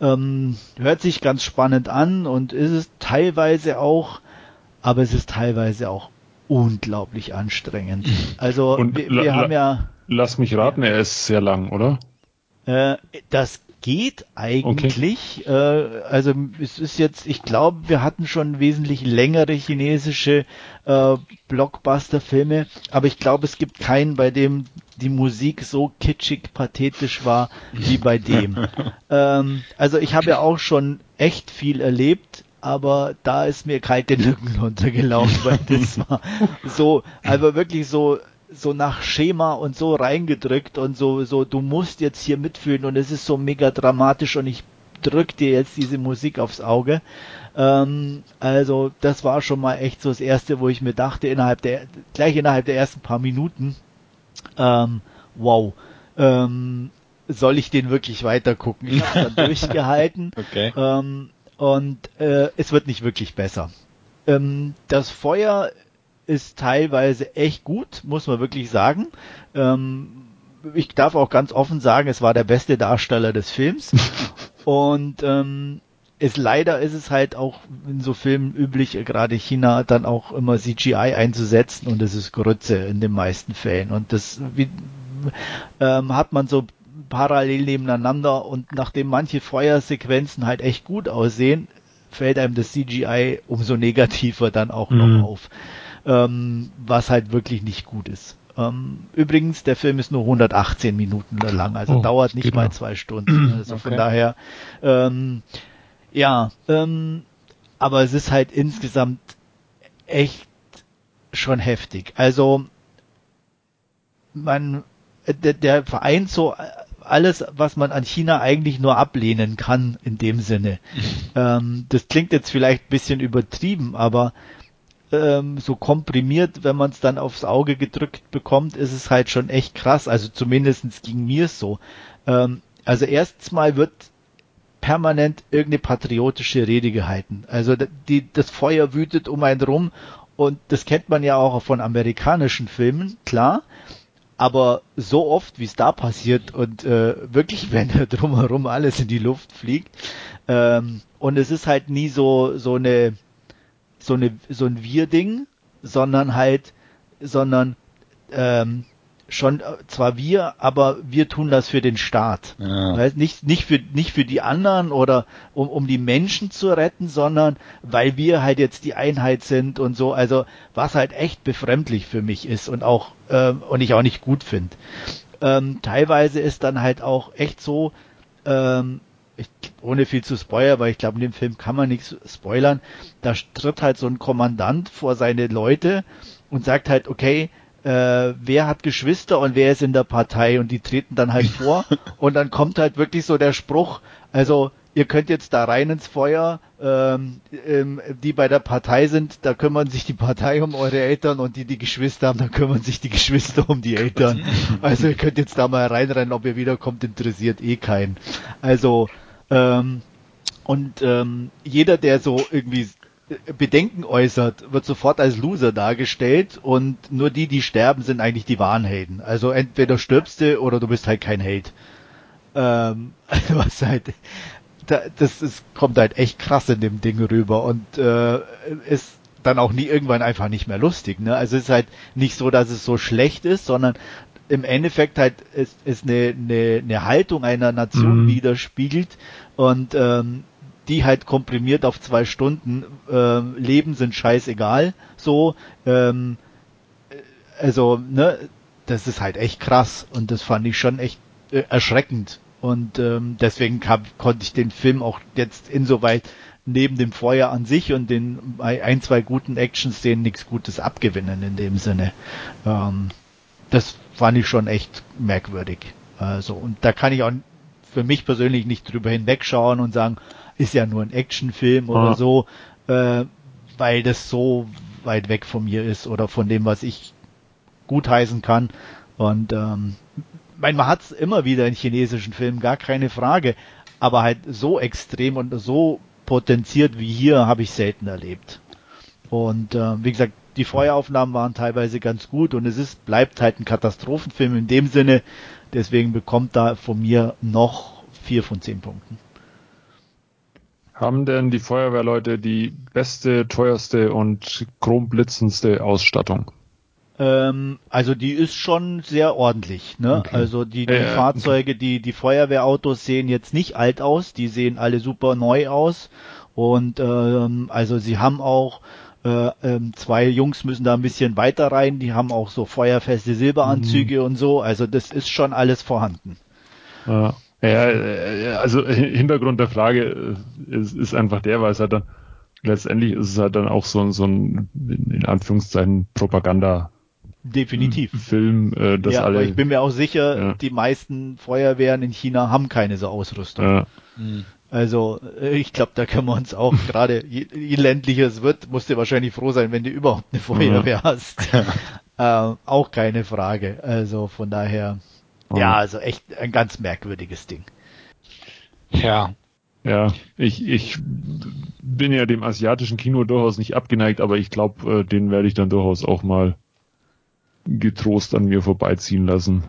Ähm, hört sich ganz spannend an und ist es teilweise auch, aber es ist teilweise auch unglaublich anstrengend. Also und wir, wir haben ja. Lass mich raten, er ist sehr lang, oder? Äh, das geht eigentlich. Okay. Äh, also es ist jetzt, ich glaube, wir hatten schon wesentlich längere chinesische äh, Blockbuster-Filme, aber ich glaube, es gibt keinen, bei dem die Musik so kitschig, pathetisch war wie bei dem. ähm, also ich habe ja auch schon echt viel erlebt, aber da ist mir kalt den Rücken runtergelaufen, weil das war so, also wirklich so so nach Schema und so reingedrückt und so, so, du musst jetzt hier mitfühlen und es ist so mega dramatisch und ich drück dir jetzt diese Musik aufs Auge. Ähm, also, das war schon mal echt so das erste, wo ich mir dachte, innerhalb der, gleich innerhalb der ersten paar Minuten, ähm, wow, ähm, soll ich den wirklich weiter gucken? Ich habe dann durchgehalten. Okay. Ähm, und äh, es wird nicht wirklich besser. Ähm, das Feuer ist teilweise echt gut, muss man wirklich sagen. Ähm, ich darf auch ganz offen sagen, es war der beste Darsteller des Films. Und ähm, es leider ist es halt auch in so Filmen üblich, gerade China dann auch immer CGI einzusetzen und es ist Grütze in den meisten Fällen. Und das wie, ähm, hat man so parallel nebeneinander und nachdem manche Feuersequenzen halt echt gut aussehen, fällt einem das CGI umso negativer dann auch noch mhm. auf ähm, was halt wirklich nicht gut ist. Ähm, übrigens, der Film ist nur 118 Minuten lang, also oh, dauert nicht mal zwei Stunden. Also okay. von daher, ähm, ja, ähm, aber es ist halt insgesamt echt schon heftig. Also man, der, der vereint so alles, was man an China eigentlich nur ablehnen kann in dem Sinne. ähm, das klingt jetzt vielleicht ein bisschen übertrieben, aber ähm, so komprimiert, wenn man es dann aufs Auge gedrückt bekommt, ist es halt schon echt krass. Also zumindestens ging mir so. Ähm, also erstens mal wird permanent irgendeine patriotische Rede gehalten. Also die, das Feuer wütet um einen rum und das kennt man ja auch von amerikanischen Filmen, klar. Aber so oft, wie es da passiert und äh, wirklich, wenn drumherum alles in die Luft fliegt. Ähm, und es ist halt nie so so eine so, eine, so ein Wir-Ding, sondern halt, sondern ähm, schon äh, zwar wir, aber wir tun das für den Staat. Ja. Weißt, nicht, nicht, für, nicht für die anderen oder um, um die Menschen zu retten, sondern weil wir halt jetzt die Einheit sind und so. Also was halt echt befremdlich für mich ist und auch ähm, und ich auch nicht gut finde. Ähm, teilweise ist dann halt auch echt so, ähm, ich, ohne viel zu spoilern, weil ich glaube, in dem Film kann man nichts spoilern, da tritt halt so ein Kommandant vor seine Leute und sagt halt, okay, äh, wer hat Geschwister und wer ist in der Partei und die treten dann halt vor und dann kommt halt wirklich so der Spruch, also ihr könnt jetzt da rein ins Feuer, ähm, ähm, die bei der Partei sind, da kümmern sich die Partei um eure Eltern und die, die Geschwister haben, da kümmern sich die Geschwister um die Eltern. Also ihr könnt jetzt da mal reinrennen, ob ihr wiederkommt, interessiert eh keinen. Also ähm, und ähm, jeder, der so irgendwie Bedenken äußert, wird sofort als Loser dargestellt und nur die, die sterben, sind eigentlich die wahren Helden. Also entweder stirbst du oder du bist halt kein Held. Ähm, was halt, das ist, kommt halt echt krass in dem Ding rüber und äh, ist dann auch nie irgendwann einfach nicht mehr lustig. Ne? Also es ist halt nicht so, dass es so schlecht ist, sondern im Endeffekt halt ist, ist eine, eine, eine Haltung einer Nation mhm. widerspiegelt und ähm, die halt komprimiert auf zwei Stunden äh, leben, sind scheißegal. So, ähm, also, ne, das ist halt echt krass und das fand ich schon echt äh, erschreckend. Und ähm, deswegen hab, konnte ich den Film auch jetzt insoweit neben dem Feuer an sich und den ein, zwei guten Action-Szenen nichts Gutes abgewinnen in dem Sinne. Ähm, das fand ich schon echt merkwürdig. Also, und da kann ich auch für mich persönlich nicht drüber hinwegschauen und sagen, ist ja nur ein Actionfilm oder ah. so, äh, weil das so weit weg von mir ist oder von dem, was ich gutheißen kann. Und ähm, mein, man hat es immer wieder in chinesischen Filmen, gar keine Frage, aber halt so extrem und so potenziert wie hier habe ich selten erlebt. Und äh, wie gesagt, die Feueraufnahmen waren teilweise ganz gut und es ist, bleibt halt ein Katastrophenfilm in dem Sinne. Deswegen bekommt da von mir noch vier von zehn Punkten. Haben denn die Feuerwehrleute die beste, teuerste und chromblitzendste Ausstattung? Ähm, also die ist schon sehr ordentlich. Ne? Okay. Also die, die äh, Fahrzeuge, die, die Feuerwehrautos sehen jetzt nicht alt aus, die sehen alle super neu aus. Und ähm, also sie haben auch äh, ähm, zwei Jungs müssen da ein bisschen weiter rein, die haben auch so feuerfeste Silberanzüge mhm. und so. Also das ist schon alles vorhanden. Ja. Ja, äh, also Hintergrund der Frage äh, ist, ist einfach der, weil es halt dann letztendlich ist es halt dann auch so, so ein in Anführungszeichen Propaganda Definitiv. Film, äh, das ja, alle. Aber ich bin mir auch sicher, ja. die meisten Feuerwehren in China haben keine so Ausrüstung. Ja. Mhm. Also äh, ich glaube, da können wir uns auch gerade, je, je, ländlicher es wird, musst du wahrscheinlich froh sein, wenn du überhaupt eine Feuerwehr ja. hast. äh, auch keine Frage. Also von daher. Ja, also echt ein ganz merkwürdiges Ding. Ja. Ja, ich, ich bin ja dem asiatischen Kino durchaus nicht abgeneigt, aber ich glaube, äh, den werde ich dann durchaus auch mal getrost an mir vorbeiziehen lassen.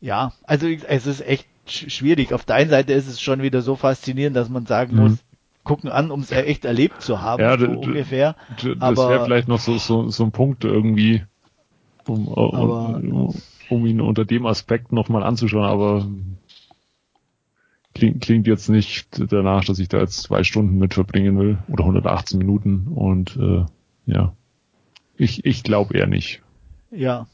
Ja, also es ist echt schwierig. Auf der einen Seite ist es schon wieder so faszinierend, dass man sagen mhm. muss, gucken an, um es echt erlebt zu haben, ja, so ungefähr. Das wäre vielleicht noch so, so, so ein Punkt irgendwie, um, um, um ihn unter dem Aspekt nochmal anzuschauen, aber klingt, klingt jetzt nicht danach, dass ich da jetzt zwei Stunden mit verbringen will oder 118 Minuten und äh, ja, ich, ich glaube eher nicht. Ja.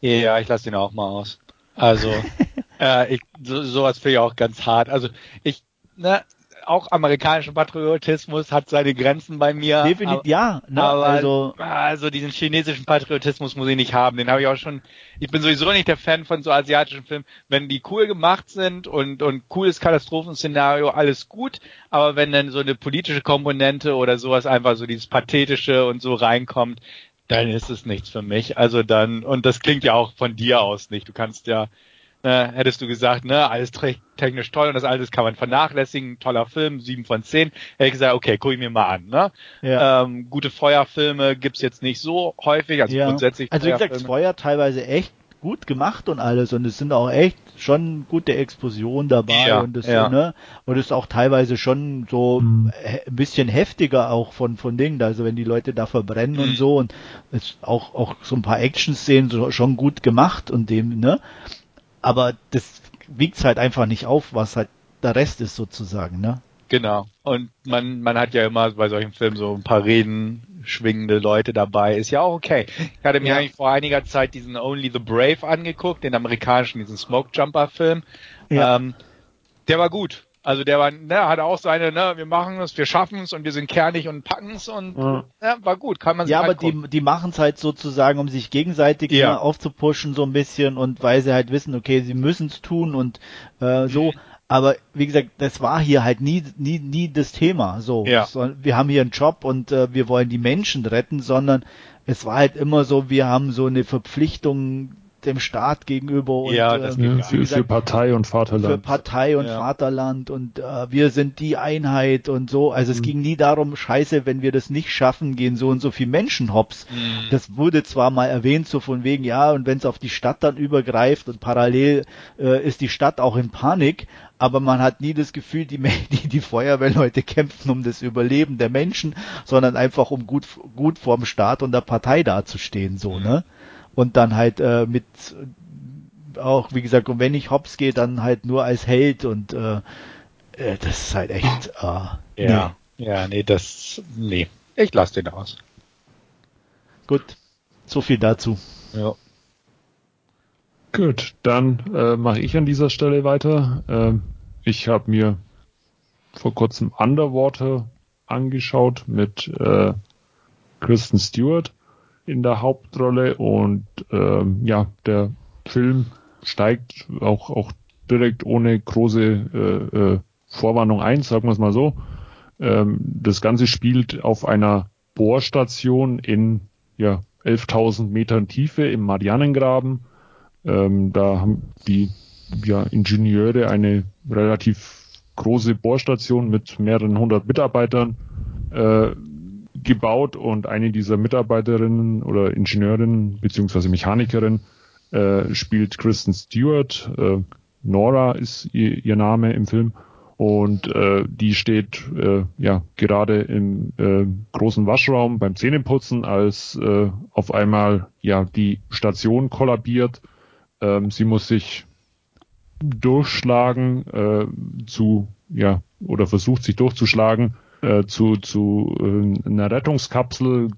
Ja, ich lasse den auch mal aus. Also, äh, ich, so, sowas finde ich auch ganz hart. Also ich, ne, auch amerikanischen Patriotismus hat seine Grenzen bei mir. Definitiv, ja. Ne? Aber also, also diesen chinesischen Patriotismus muss ich nicht haben. Den habe ich auch schon. Ich bin sowieso nicht der Fan von so asiatischen Filmen. Wenn die cool gemacht sind und und cooles Katastrophenszenario, alles gut. Aber wenn dann so eine politische Komponente oder sowas einfach so dieses pathetische und so reinkommt, dann ist es nichts für mich. Also dann und das klingt ja auch von dir aus nicht. Du kannst ja äh, hättest du gesagt, ne, alles technisch toll und das alles kann man vernachlässigen, toller Film, sieben von zehn, hätte ich gesagt, okay, guck ich mir mal an, ne? Ja. Ähm, gute Feuerfilme gibt's jetzt nicht so häufig, also ja. grundsätzlich. Also wie gesagt, Feuer teilweise echt gut gemacht und alles und es sind auch echt schon gute Explosionen dabei ja, und das ja. ne und es ist auch teilweise schon so mhm. ein bisschen heftiger auch von von Dingen also wenn die Leute da verbrennen mhm. und so und es auch auch so ein paar Action Szenen so, schon gut gemacht und dem ne aber das wiegt's halt einfach nicht auf was halt der Rest ist sozusagen ne Genau. Und man, man hat ja immer bei solchen Filmen so ein paar Reden schwingende Leute dabei. Ist ja auch okay. Ich hatte mir ja. eigentlich vor einiger Zeit diesen Only the Brave angeguckt, den amerikanischen, diesen Smoke Jumper Film. Ja. Ähm, der war gut. Also der war, ne, hat auch seine, ne, wir machen es, wir schaffen es und wir sind kernig und packen es und ja. ja. war gut, kann man sich Ja, aber die, die machen es halt sozusagen, um sich gegenseitig ja. ne, aufzupushen so ein bisschen und weil sie halt wissen, okay, sie müssen es tun und äh, so. Mhm. Aber wie gesagt, das war hier halt nie, nie, nie das Thema. So, ja. so wir haben hier einen Job und äh, wir wollen die Menschen retten, sondern es war halt immer so, wir haben so eine Verpflichtung dem Staat gegenüber und ja, das äh, für, gesagt, für, Partei und Vaterland. Für Partei und ja. Vaterland und äh, wir sind die Einheit und so. Also es mhm. ging nie darum, scheiße, wenn wir das nicht schaffen, gehen so und so viel Menschen hops. Mhm. Das wurde zwar mal erwähnt, so von wegen, ja, und wenn es auf die Stadt dann übergreift und parallel äh, ist die Stadt auch in Panik, aber man hat nie das Gefühl, die, die, die Feuerwehrleute kämpfen um das Überleben der Menschen, sondern einfach um gut, gut vorm Staat und der Partei dazustehen, so, mhm. ne? Und dann halt äh, mit auch, wie gesagt, und wenn ich hops gehe, dann halt nur als Held und äh, äh das ist halt echt. Äh, ja, nee. ja, nee, das, nee, ich lasse den aus. Gut, so viel dazu. Ja. Gut, dann äh, mache ich an dieser Stelle weiter. Ähm, ich habe mir vor kurzem Underwater angeschaut mit äh, Kristen Stewart in der Hauptrolle und ähm, ja, der Film steigt auch, auch direkt ohne große äh, äh, Vorwarnung ein, sagen wir es mal so. Ähm, das Ganze spielt auf einer Bohrstation in ja, 11.000 Metern Tiefe im Marianengraben. Ähm, da haben die ja, Ingenieure eine relativ große Bohrstation mit mehreren hundert Mitarbeitern äh, gebaut und eine dieser Mitarbeiterinnen oder Ingenieurin beziehungsweise Mechanikerin äh, spielt Kristen Stewart. Äh, Nora ist ihr, ihr, Name im Film und äh, die steht äh, ja gerade im äh, großen Waschraum beim Zähneputzen, als äh, auf einmal ja die Station kollabiert. Ähm, sie muss sich durchschlagen äh, zu ja oder versucht sich durchzuschlagen äh, zu, zu äh, einer Rettungskapsel,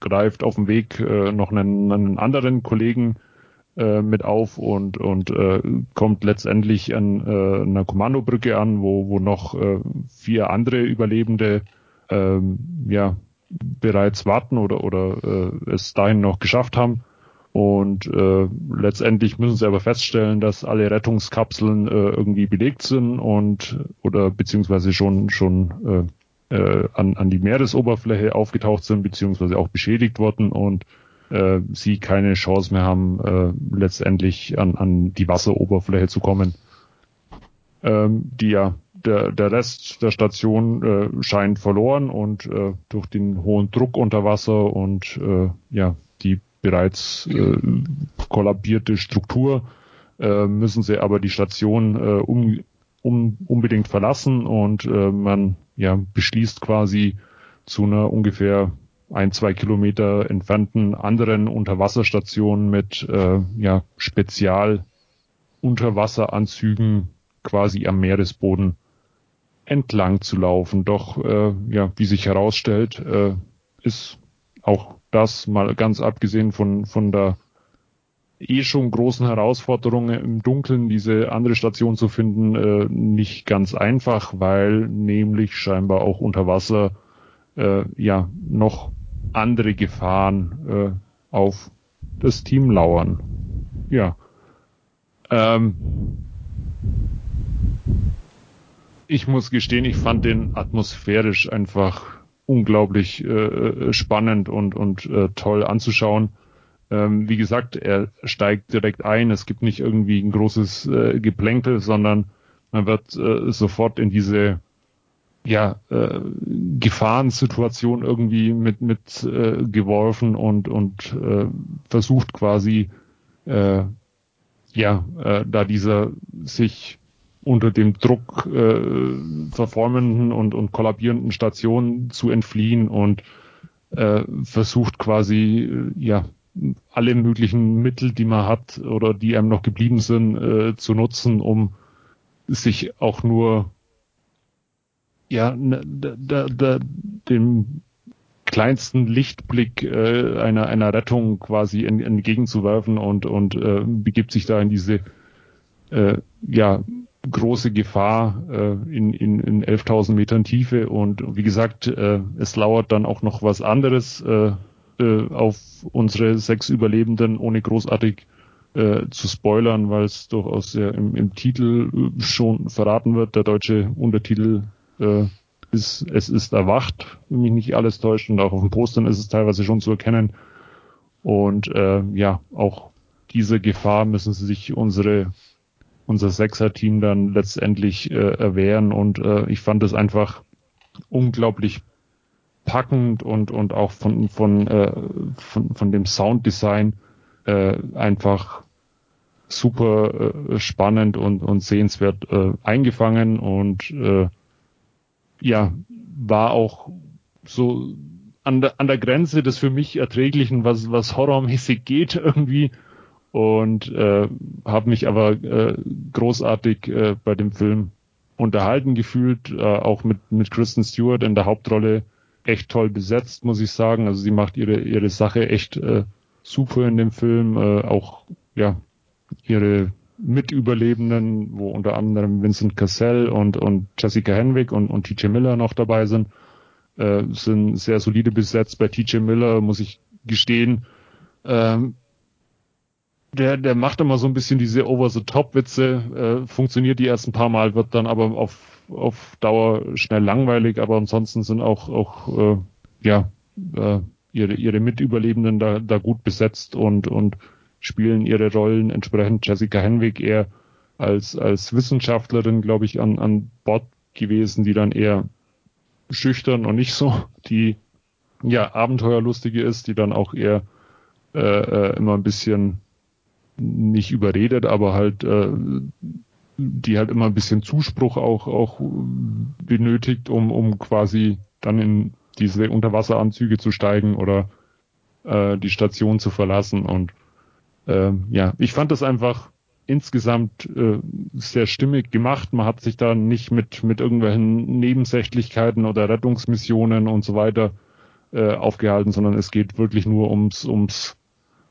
greift auf dem Weg äh, noch einen, einen anderen Kollegen äh, mit auf und, und äh, kommt letztendlich an äh, einer Kommandobrücke an, wo, wo noch äh, vier andere Überlebende ähm, ja, bereits warten oder, oder äh, es dahin noch geschafft haben. Und äh, letztendlich müssen sie aber feststellen, dass alle Rettungskapseln äh, irgendwie belegt sind und oder beziehungsweise schon schon äh, an, an die Meeresoberfläche aufgetaucht sind, beziehungsweise auch beschädigt wurden und äh, sie keine Chance mehr haben, äh, letztendlich an, an die Wasseroberfläche zu kommen. Ähm, die ja, der, der Rest der Station äh, scheint verloren und äh, durch den hohen Druck unter Wasser und äh, ja, die bereits äh, kollabierte Struktur äh, müssen sie aber die Station äh, um, um, unbedingt verlassen und äh, man ja, beschließt quasi zu einer ungefähr ein, zwei Kilometer entfernten anderen Unterwasserstation mit äh, ja, Spezial-Unterwasseranzügen quasi am Meeresboden entlang zu laufen. Doch äh, ja, wie sich herausstellt, äh, ist auch das mal ganz abgesehen von von der eh schon großen Herausforderungen im Dunkeln diese andere Station zu finden, äh, nicht ganz einfach, weil nämlich scheinbar auch unter Wasser äh, ja noch andere Gefahren äh, auf das Team lauern. Ja. Ähm, ich muss gestehen, ich fand den atmosphärisch einfach unglaublich äh, spannend und, und äh, toll anzuschauen. Ähm, wie gesagt, er steigt direkt ein. Es gibt nicht irgendwie ein großes äh, Geplänkel, sondern man wird äh, sofort in diese ja, äh, Gefahrensituation irgendwie mit, mit äh, geworfen und, und äh, versucht quasi äh, ja, äh, da dieser sich unter dem Druck äh, verformenden und, und kollabierenden Stationen zu entfliehen und äh, versucht quasi äh, ja alle möglichen Mittel, die man hat oder die einem noch geblieben sind, äh, zu nutzen, um sich auch nur ja da, da, da, dem kleinsten Lichtblick äh, einer einer Rettung quasi entgegenzuwerfen und und äh, begibt sich da in diese äh, ja große Gefahr äh, in, in, in 11.000 Metern Tiefe. Und wie gesagt, äh, es lauert dann auch noch was anderes äh, äh, auf unsere sechs Überlebenden, ohne großartig äh, zu spoilern, weil es durchaus ja im, im Titel äh, schon verraten wird. Der deutsche Untertitel äh, ist Es ist erwacht, wenn mich nicht alles täuscht und auch auf den Postern ist es teilweise schon zu erkennen. Und äh, ja, auch diese Gefahr müssen sich unsere unser Sechser-Team dann letztendlich äh, erwehren und äh, ich fand es einfach unglaublich packend und und auch von von äh, von, von dem Sounddesign äh, einfach super äh, spannend und und sehenswert äh, eingefangen und äh, ja war auch so an der an der Grenze des für mich erträglichen was was horrormäßig geht irgendwie und äh, habe mich aber äh, großartig äh, bei dem Film unterhalten gefühlt, äh, auch mit mit Kristen Stewart in der Hauptrolle echt toll besetzt, muss ich sagen. Also sie macht ihre ihre Sache echt äh, super in dem Film, äh, auch ja ihre Mitüberlebenden, wo unter anderem Vincent Cassell und und Jessica Henwick und und TJ Miller noch dabei sind, äh, sind sehr solide besetzt. Bei TJ Miller muss ich gestehen, ähm, der, der macht immer so ein bisschen diese Over-the-Top-Witze, äh, funktioniert die ersten paar Mal, wird dann aber auf, auf Dauer schnell langweilig, aber ansonsten sind auch, auch äh, ja, äh, ihre, ihre Mitüberlebenden da, da gut besetzt und, und spielen ihre Rollen entsprechend. Jessica Henwick eher als, als Wissenschaftlerin, glaube ich, an, an Bord gewesen, die dann eher schüchtern und nicht so die ja abenteuerlustige ist, die dann auch eher äh, äh immer ein bisschen nicht überredet, aber halt äh, die halt immer ein bisschen Zuspruch auch auch benötigt, um um quasi dann in diese Unterwasseranzüge zu steigen oder äh, die Station zu verlassen und äh, ja, ich fand das einfach insgesamt äh, sehr stimmig gemacht. Man hat sich da nicht mit mit irgendwelchen Nebensächlichkeiten oder Rettungsmissionen und so weiter äh, aufgehalten, sondern es geht wirklich nur ums ums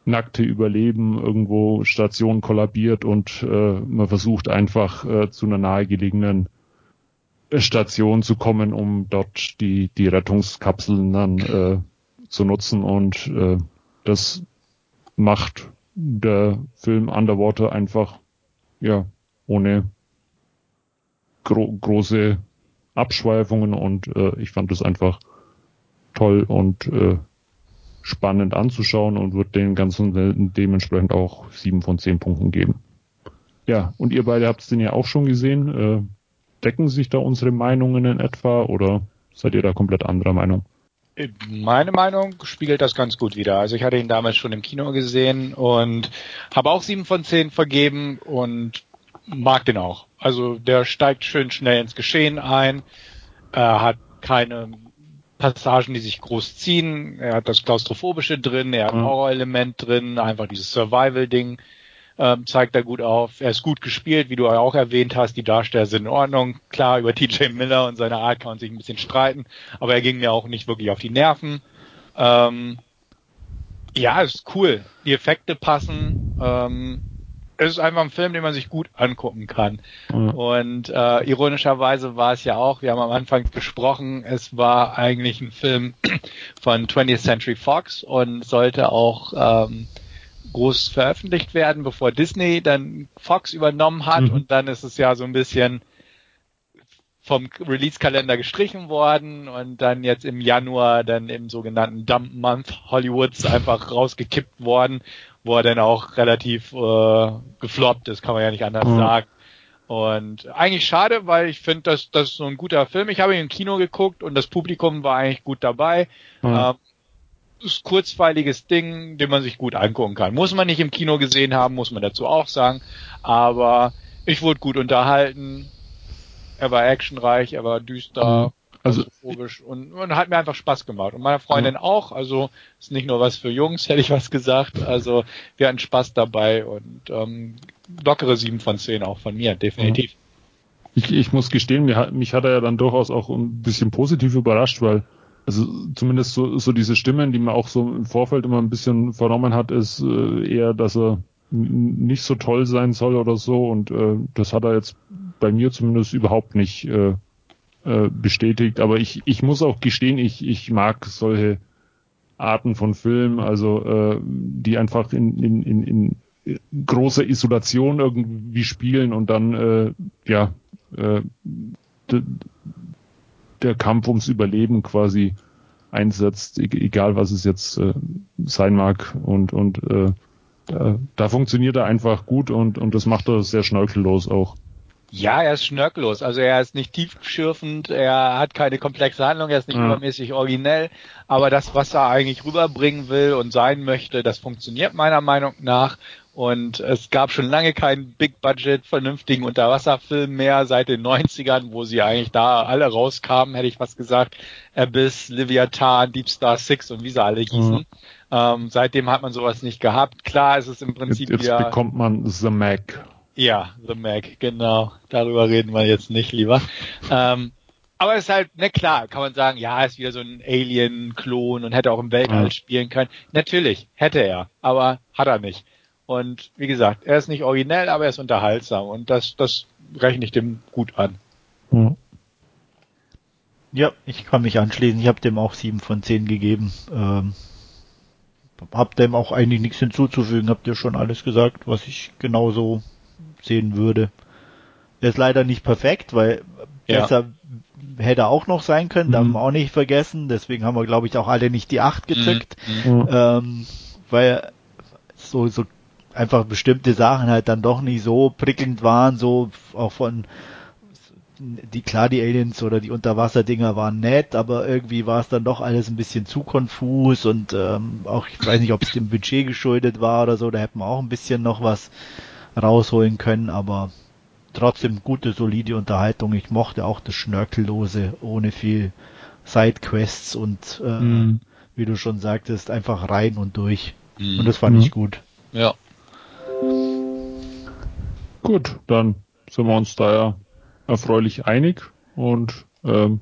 nackte Überleben irgendwo Station kollabiert und äh, man versucht einfach äh, zu einer nahegelegenen Station zu kommen, um dort die, die Rettungskapseln dann äh, zu nutzen. Und äh, das macht der Film Underwater einfach ja ohne gro große Abschweifungen. Und äh, ich fand es einfach toll und äh, spannend anzuschauen und wird den ganzen dementsprechend auch sieben von zehn Punkten geben. Ja, und ihr beide habt es den ja auch schon gesehen. Äh, decken sich da unsere Meinungen in etwa oder seid ihr da komplett anderer Meinung? Meine Meinung spiegelt das ganz gut wieder. Also ich hatte ihn damals schon im Kino gesehen und habe auch sieben von zehn vergeben und mag den auch. Also der steigt schön schnell ins Geschehen ein, er hat keine Passagen, die sich groß ziehen. Er hat das Klaustrophobische drin, er hat ein Horror-Element drin, einfach dieses Survival-Ding ähm, zeigt er gut auf. Er ist gut gespielt, wie du auch erwähnt hast. Die Darsteller sind in Ordnung. Klar, über TJ Miller und seine Art kann man sich ein bisschen streiten, aber er ging mir auch nicht wirklich auf die Nerven. Ähm, ja, ist cool. Die Effekte passen. Ähm, es ist einfach ein Film, den man sich gut angucken kann. Mhm. Und äh, ironischerweise war es ja auch, wir haben am Anfang gesprochen, es war eigentlich ein Film von 20th Century Fox und sollte auch ähm, groß veröffentlicht werden, bevor Disney dann Fox übernommen hat mhm. und dann ist es ja so ein bisschen vom Release-Kalender gestrichen worden und dann jetzt im Januar dann im sogenannten Dump Month Hollywoods einfach rausgekippt worden wo er dann auch relativ äh, gefloppt ist, kann man ja nicht anders mhm. sagen. Und eigentlich schade, weil ich finde, dass das so ein guter Film. Ich habe ihn im Kino geguckt und das Publikum war eigentlich gut dabei. Mhm. Ähm, ist kurzweiliges Ding, den man sich gut angucken kann. Muss man nicht im Kino gesehen haben, muss man dazu auch sagen. Aber ich wurde gut unterhalten. Er war actionreich, er war düster. Mhm. Also logisch und, und hat mir einfach Spaß gemacht und meiner Freundin ja. auch. Also ist nicht nur was für Jungs, hätte ich was gesagt. Also wir hatten Spaß dabei und ähm, lockere sieben von zehn auch von mir, definitiv. Ich, ich muss gestehen, mich hat, mich hat er ja dann durchaus auch ein bisschen positiv überrascht, weil also zumindest so, so diese Stimmen, die man auch so im Vorfeld immer ein bisschen vernommen hat, ist äh, eher, dass er nicht so toll sein soll oder so und äh, das hat er jetzt bei mir zumindest überhaupt nicht äh, äh, bestätigt. Aber ich, ich muss auch gestehen, ich, ich mag solche Arten von Filmen, also äh, die einfach in, in, in, in großer Isolation irgendwie spielen und dann äh, ja äh, der Kampf ums Überleben quasi einsetzt, e-, egal was es jetzt äh, sein mag und und äh, da funktioniert er einfach gut und und das macht er sehr schnörkellos auch. Ja, er ist schnörkellos. Also er ist nicht tiefschürfend, er hat keine komplexe Handlung, er ist nicht ja. übermäßig originell. Aber das, was er eigentlich rüberbringen will und sein möchte, das funktioniert meiner Meinung nach. Und es gab schon lange keinen Big Budget vernünftigen Unterwasserfilm mehr seit den 90ern, wo sie eigentlich da alle rauskamen, hätte ich was gesagt. Abyss, Leviathan, Deep Star Six und wie sie alle hießen. Mhm. Ähm, seitdem hat man sowas nicht gehabt. Klar ist es im Prinzip jetzt, jetzt wieder. bekommt man The Mac. Ja, The Mac, genau. Darüber reden wir jetzt nicht lieber. Ähm, aber es ist halt, ne klar, kann man sagen, ja, ist wieder so ein Alien-Klon und hätte auch im Weltall mhm. spielen können. Natürlich, hätte er, aber hat er nicht. Und wie gesagt, er ist nicht originell, aber er ist unterhaltsam und das, das rechne ich dem gut an. Mhm. Ja, ich kann mich anschließen. Ich habe dem auch sieben von zehn gegeben. Ähm, hab dem auch eigentlich nichts hinzuzufügen. Habt ihr schon alles gesagt, was ich genauso sehen würde. Er ist leider nicht perfekt, weil ja. besser hätte auch noch sein können, mhm. darf man auch nicht vergessen. Deswegen haben wir, glaube ich, auch alle nicht die acht gezückt. Mhm. mhm. Ähm, weil so, so einfach bestimmte Sachen halt dann doch nicht so prickelnd waren, so auch von die klar die Aliens oder die Unterwasserdinger waren nett, aber irgendwie war es dann doch alles ein bisschen zu konfus und ähm, auch ich weiß nicht, ob es dem Budget geschuldet war oder so, da hätten wir auch ein bisschen noch was rausholen können, aber trotzdem gute, solide Unterhaltung. Ich mochte auch das Schnörkellose ohne viel Sidequests und äh, mhm. wie du schon sagtest, einfach rein und durch. Mhm. Und das fand mhm. ich gut. Ja. Gut, dann sind wir uns da ja erfreulich einig und ähm,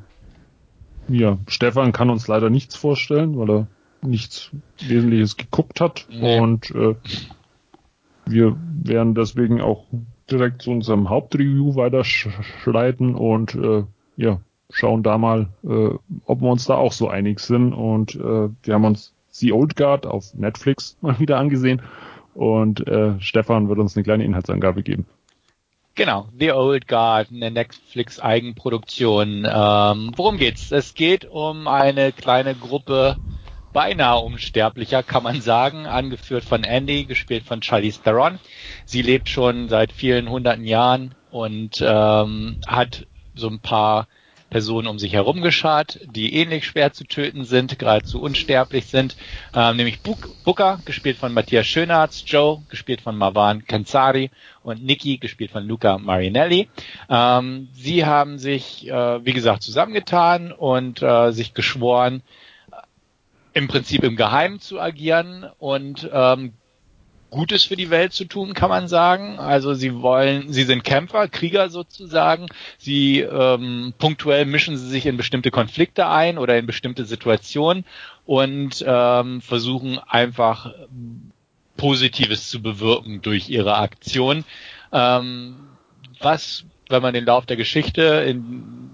ja, Stefan kann uns leider nichts vorstellen, weil er nichts Wesentliches geguckt hat nee. und äh, wir werden deswegen auch direkt zu unserem Hauptreview weiterschreiten und äh, ja, schauen da mal, äh, ob wir uns da auch so einig sind. Und äh, wir haben uns The Old Guard auf Netflix mal wieder angesehen und äh, Stefan wird uns eine kleine Inhaltsangabe geben. Genau, The Old Guard, eine Netflix-Eigenproduktion. Ähm, worum geht's? Es geht um eine kleine Gruppe beinahe unsterblicher, kann man sagen, angeführt von Andy, gespielt von Charlize Theron. Sie lebt schon seit vielen hunderten Jahren und ähm, hat so ein paar Personen um sich herum geschart, die ähnlich schwer zu töten sind, geradezu unsterblich sind, ähm, nämlich Booker, gespielt von Matthias Schönarz, Joe, gespielt von Marwan Kansari und Nikki, gespielt von Luca Marinelli. Ähm, sie haben sich, äh, wie gesagt, zusammengetan und äh, sich geschworen, im Prinzip im Geheimen zu agieren und ähm, Gutes für die Welt zu tun, kann man sagen. Also sie wollen, sie sind Kämpfer, Krieger sozusagen. Sie ähm, punktuell mischen sie sich in bestimmte Konflikte ein oder in bestimmte Situationen und ähm, versuchen einfach Positives zu bewirken durch ihre Aktion. Ähm, was, wenn man den Lauf der Geschichte in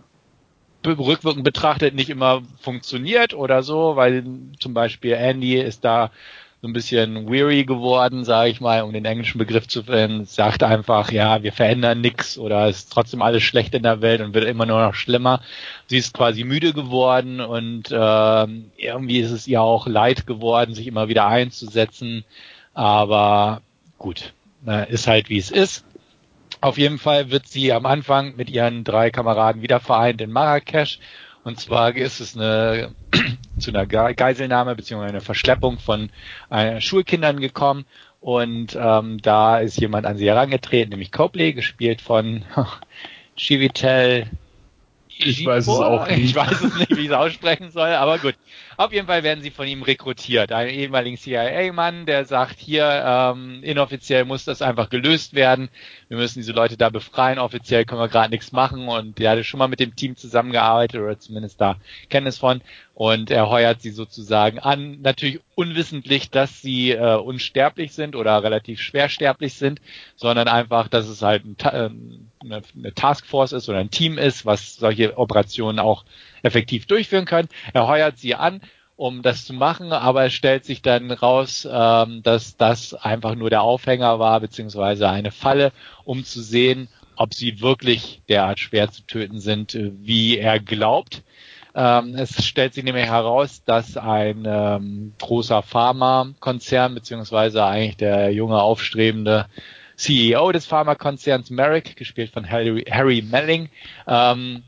rückwirkend betrachtet nicht immer funktioniert oder so, weil zum Beispiel Andy ist da so ein bisschen weary geworden, sage ich mal, um den englischen Begriff zu finden, sagt einfach, ja, wir verändern nichts oder es ist trotzdem alles schlecht in der Welt und wird immer nur noch schlimmer. Sie ist quasi müde geworden und äh, irgendwie ist es ihr auch leid geworden, sich immer wieder einzusetzen. Aber gut, ist halt wie es ist. Auf jeden Fall wird sie am Anfang mit ihren drei Kameraden wieder vereint in Marrakesch Und zwar ist es eine zu einer Geiselnahme bzw. einer Verschleppung von äh, Schulkindern gekommen und ähm, da ist jemand an sie herangetreten, nämlich Copley, gespielt von Chivitel ich weiß es auch nicht. Ich weiß es nicht, wie ich es aussprechen soll, aber gut. Auf jeden Fall werden sie von ihm rekrutiert. Ein ehemaligen CIA-Mann, der sagt, hier, ähm, inoffiziell muss das einfach gelöst werden. Wir müssen diese Leute da befreien. Offiziell können wir gerade nichts machen. Und der hatte schon mal mit dem Team zusammengearbeitet oder zumindest da Kenntnis von. Und er heuert sie sozusagen an. Natürlich unwissentlich, dass sie äh, unsterblich sind oder relativ schwersterblich sind, sondern einfach, dass es halt ein, ähm, eine, eine Taskforce ist oder ein Team ist, was solche Operationen auch effektiv durchführen können. Er heuert sie an, um das zu machen, aber es stellt sich dann raus, ähm, dass das einfach nur der Aufhänger war, beziehungsweise eine Falle, um zu sehen, ob sie wirklich derart schwer zu töten sind, wie er glaubt. Ähm, es stellt sich nämlich heraus, dass ein ähm, großer Pharmakonzern, beziehungsweise eigentlich der junge aufstrebende CEO des Pharmakonzerns Merrick, gespielt von Harry, Harry Melling, ähm,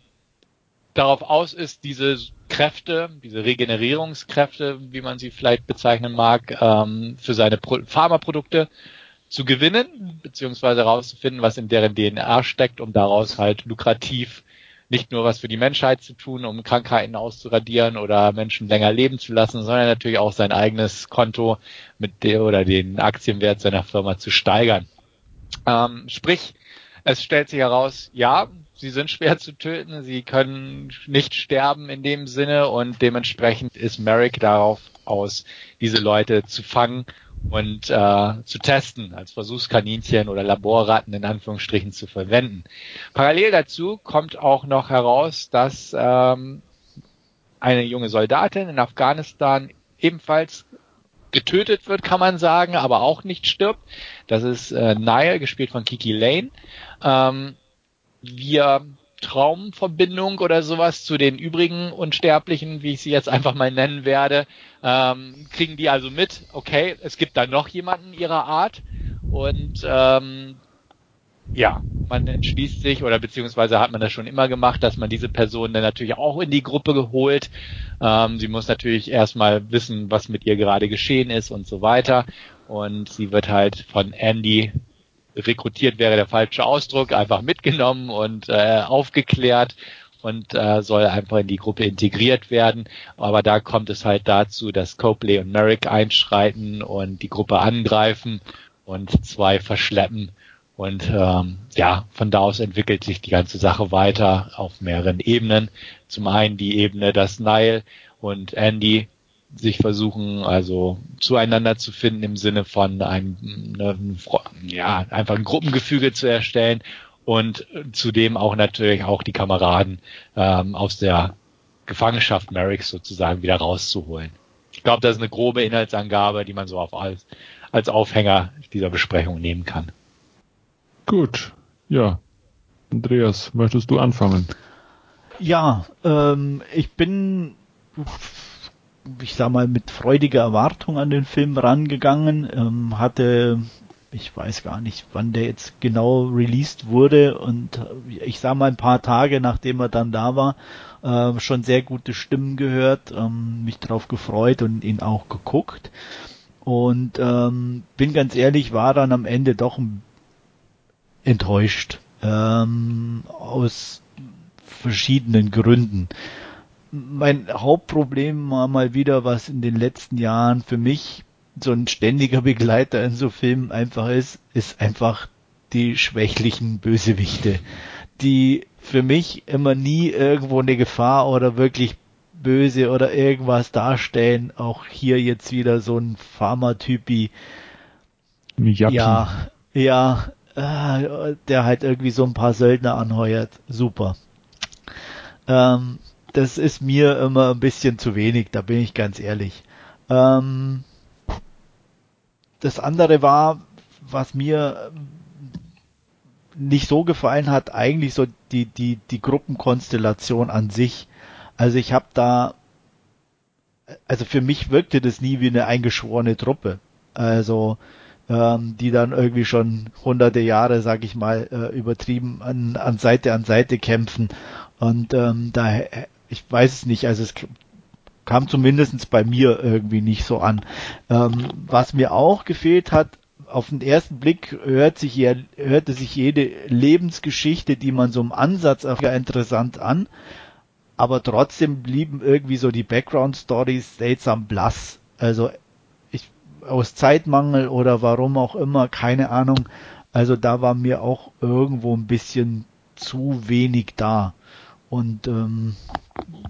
darauf aus ist, diese Kräfte, diese Regenerierungskräfte, wie man sie vielleicht bezeichnen mag, ähm, für seine Pro Pharmaprodukte zu gewinnen, beziehungsweise herauszufinden, was in deren DNA steckt, um daraus halt lukrativ nicht nur was für die Menschheit zu tun, um Krankheiten auszuradieren oder Menschen länger leben zu lassen, sondern natürlich auch sein eigenes Konto mit der oder den Aktienwert seiner Firma zu steigern. Ähm, sprich, es stellt sich heraus, ja, sie sind schwer zu töten, sie können nicht sterben in dem Sinne und dementsprechend ist Merrick darauf aus, diese Leute zu fangen und äh, zu testen, als Versuchskaninchen oder Laborratten in Anführungsstrichen zu verwenden. Parallel dazu kommt auch noch heraus, dass ähm, eine junge Soldatin in Afghanistan ebenfalls getötet wird, kann man sagen, aber auch nicht stirbt. Das ist äh, Nile, gespielt von Kiki Lane. Ähm, via Traumverbindung oder sowas zu den übrigen Unsterblichen, wie ich sie jetzt einfach mal nennen werde, ähm, kriegen die also mit, okay, es gibt da noch jemanden ihrer Art und ähm, ja, man entschließt sich oder beziehungsweise hat man das schon immer gemacht, dass man diese Person dann natürlich auch in die Gruppe geholt. Ähm, sie muss natürlich erstmal wissen, was mit ihr gerade geschehen ist und so weiter. Und sie wird halt von Andy rekrutiert wäre der falsche Ausdruck, einfach mitgenommen und äh, aufgeklärt und äh, soll einfach in die Gruppe integriert werden. Aber da kommt es halt dazu, dass Copley und Merrick einschreiten und die Gruppe angreifen und zwei verschleppen. Und ähm, ja, von da aus entwickelt sich die ganze Sache weiter auf mehreren Ebenen. Zum einen die Ebene, dass Nile und Andy sich versuchen, also zueinander zu finden im Sinne von einem, ne, ja, einfach ein Gruppengefüge zu erstellen und zudem auch natürlich auch die Kameraden ähm, aus der Gefangenschaft Merricks sozusagen wieder rauszuholen. Ich glaube, das ist eine grobe Inhaltsangabe, die man so auf als, als Aufhänger dieser Besprechung nehmen kann. Gut, ja. Andreas, möchtest du anfangen? Ja, ähm, ich bin ich sag mal, mit freudiger Erwartung an den Film rangegangen, ähm, hatte, ich weiß gar nicht, wann der jetzt genau released wurde und äh, ich sag mal ein paar Tage nachdem er dann da war, äh, schon sehr gute Stimmen gehört, ähm, mich darauf gefreut und ihn auch geguckt. Und ähm, bin ganz ehrlich, war dann am Ende doch enttäuscht ähm, aus verschiedenen Gründen mein Hauptproblem war mal wieder, was in den letzten Jahren für mich so ein ständiger Begleiter in so Filmen einfach ist, ist einfach die schwächlichen Bösewichte, die für mich immer nie irgendwo eine Gefahr oder wirklich böse oder irgendwas darstellen. Auch hier jetzt wieder so ein Pharmatypi. Ja, ja, äh, der halt irgendwie so ein paar Söldner anheuert. Super. Ähm, das ist mir immer ein bisschen zu wenig, da bin ich ganz ehrlich. Ähm, das andere war, was mir nicht so gefallen hat, eigentlich so die, die, die Gruppenkonstellation an sich. Also ich habe da, also für mich wirkte das nie wie eine eingeschworene Truppe. Also ähm, die dann irgendwie schon hunderte Jahre, sag ich mal, äh, übertrieben an, an Seite an Seite kämpfen. Und ähm, da ich weiß es nicht, also es kam zumindest bei mir irgendwie nicht so an. Ähm, was mir auch gefehlt hat, auf den ersten Blick hört sich hörte sich jede Lebensgeschichte, die man so im Ansatz interessant an, aber trotzdem blieben irgendwie so die Background Stories seltsam blass. Also ich aus Zeitmangel oder warum auch immer, keine Ahnung. Also da war mir auch irgendwo ein bisschen zu wenig da. Und ähm,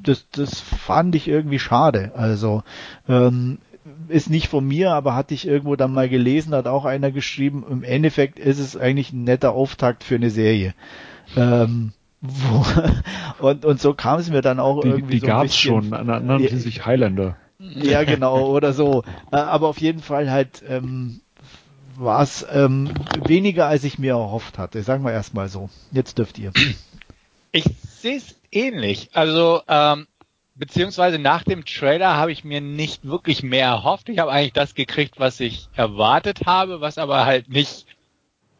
das, das fand ich irgendwie schade. Also ähm, ist nicht von mir, aber hatte ich irgendwo dann mal gelesen, hat auch einer geschrieben, im Endeffekt ist es eigentlich ein netter Auftakt für eine Serie. Ähm, wo, und, und so kam es mir dann auch die, irgendwie die so gab's bisschen, schon, nannten sie sich Highlander. Ja, genau, oder so. Äh, aber auf jeden Fall halt ähm, war es ähm, weniger, als ich mir erhofft hatte. Sagen wir erstmal so. Jetzt dürft ihr. Ich sehe es ähnlich. Also ähm, beziehungsweise nach dem Trailer habe ich mir nicht wirklich mehr erhofft. Ich habe eigentlich das gekriegt, was ich erwartet habe, was aber halt nicht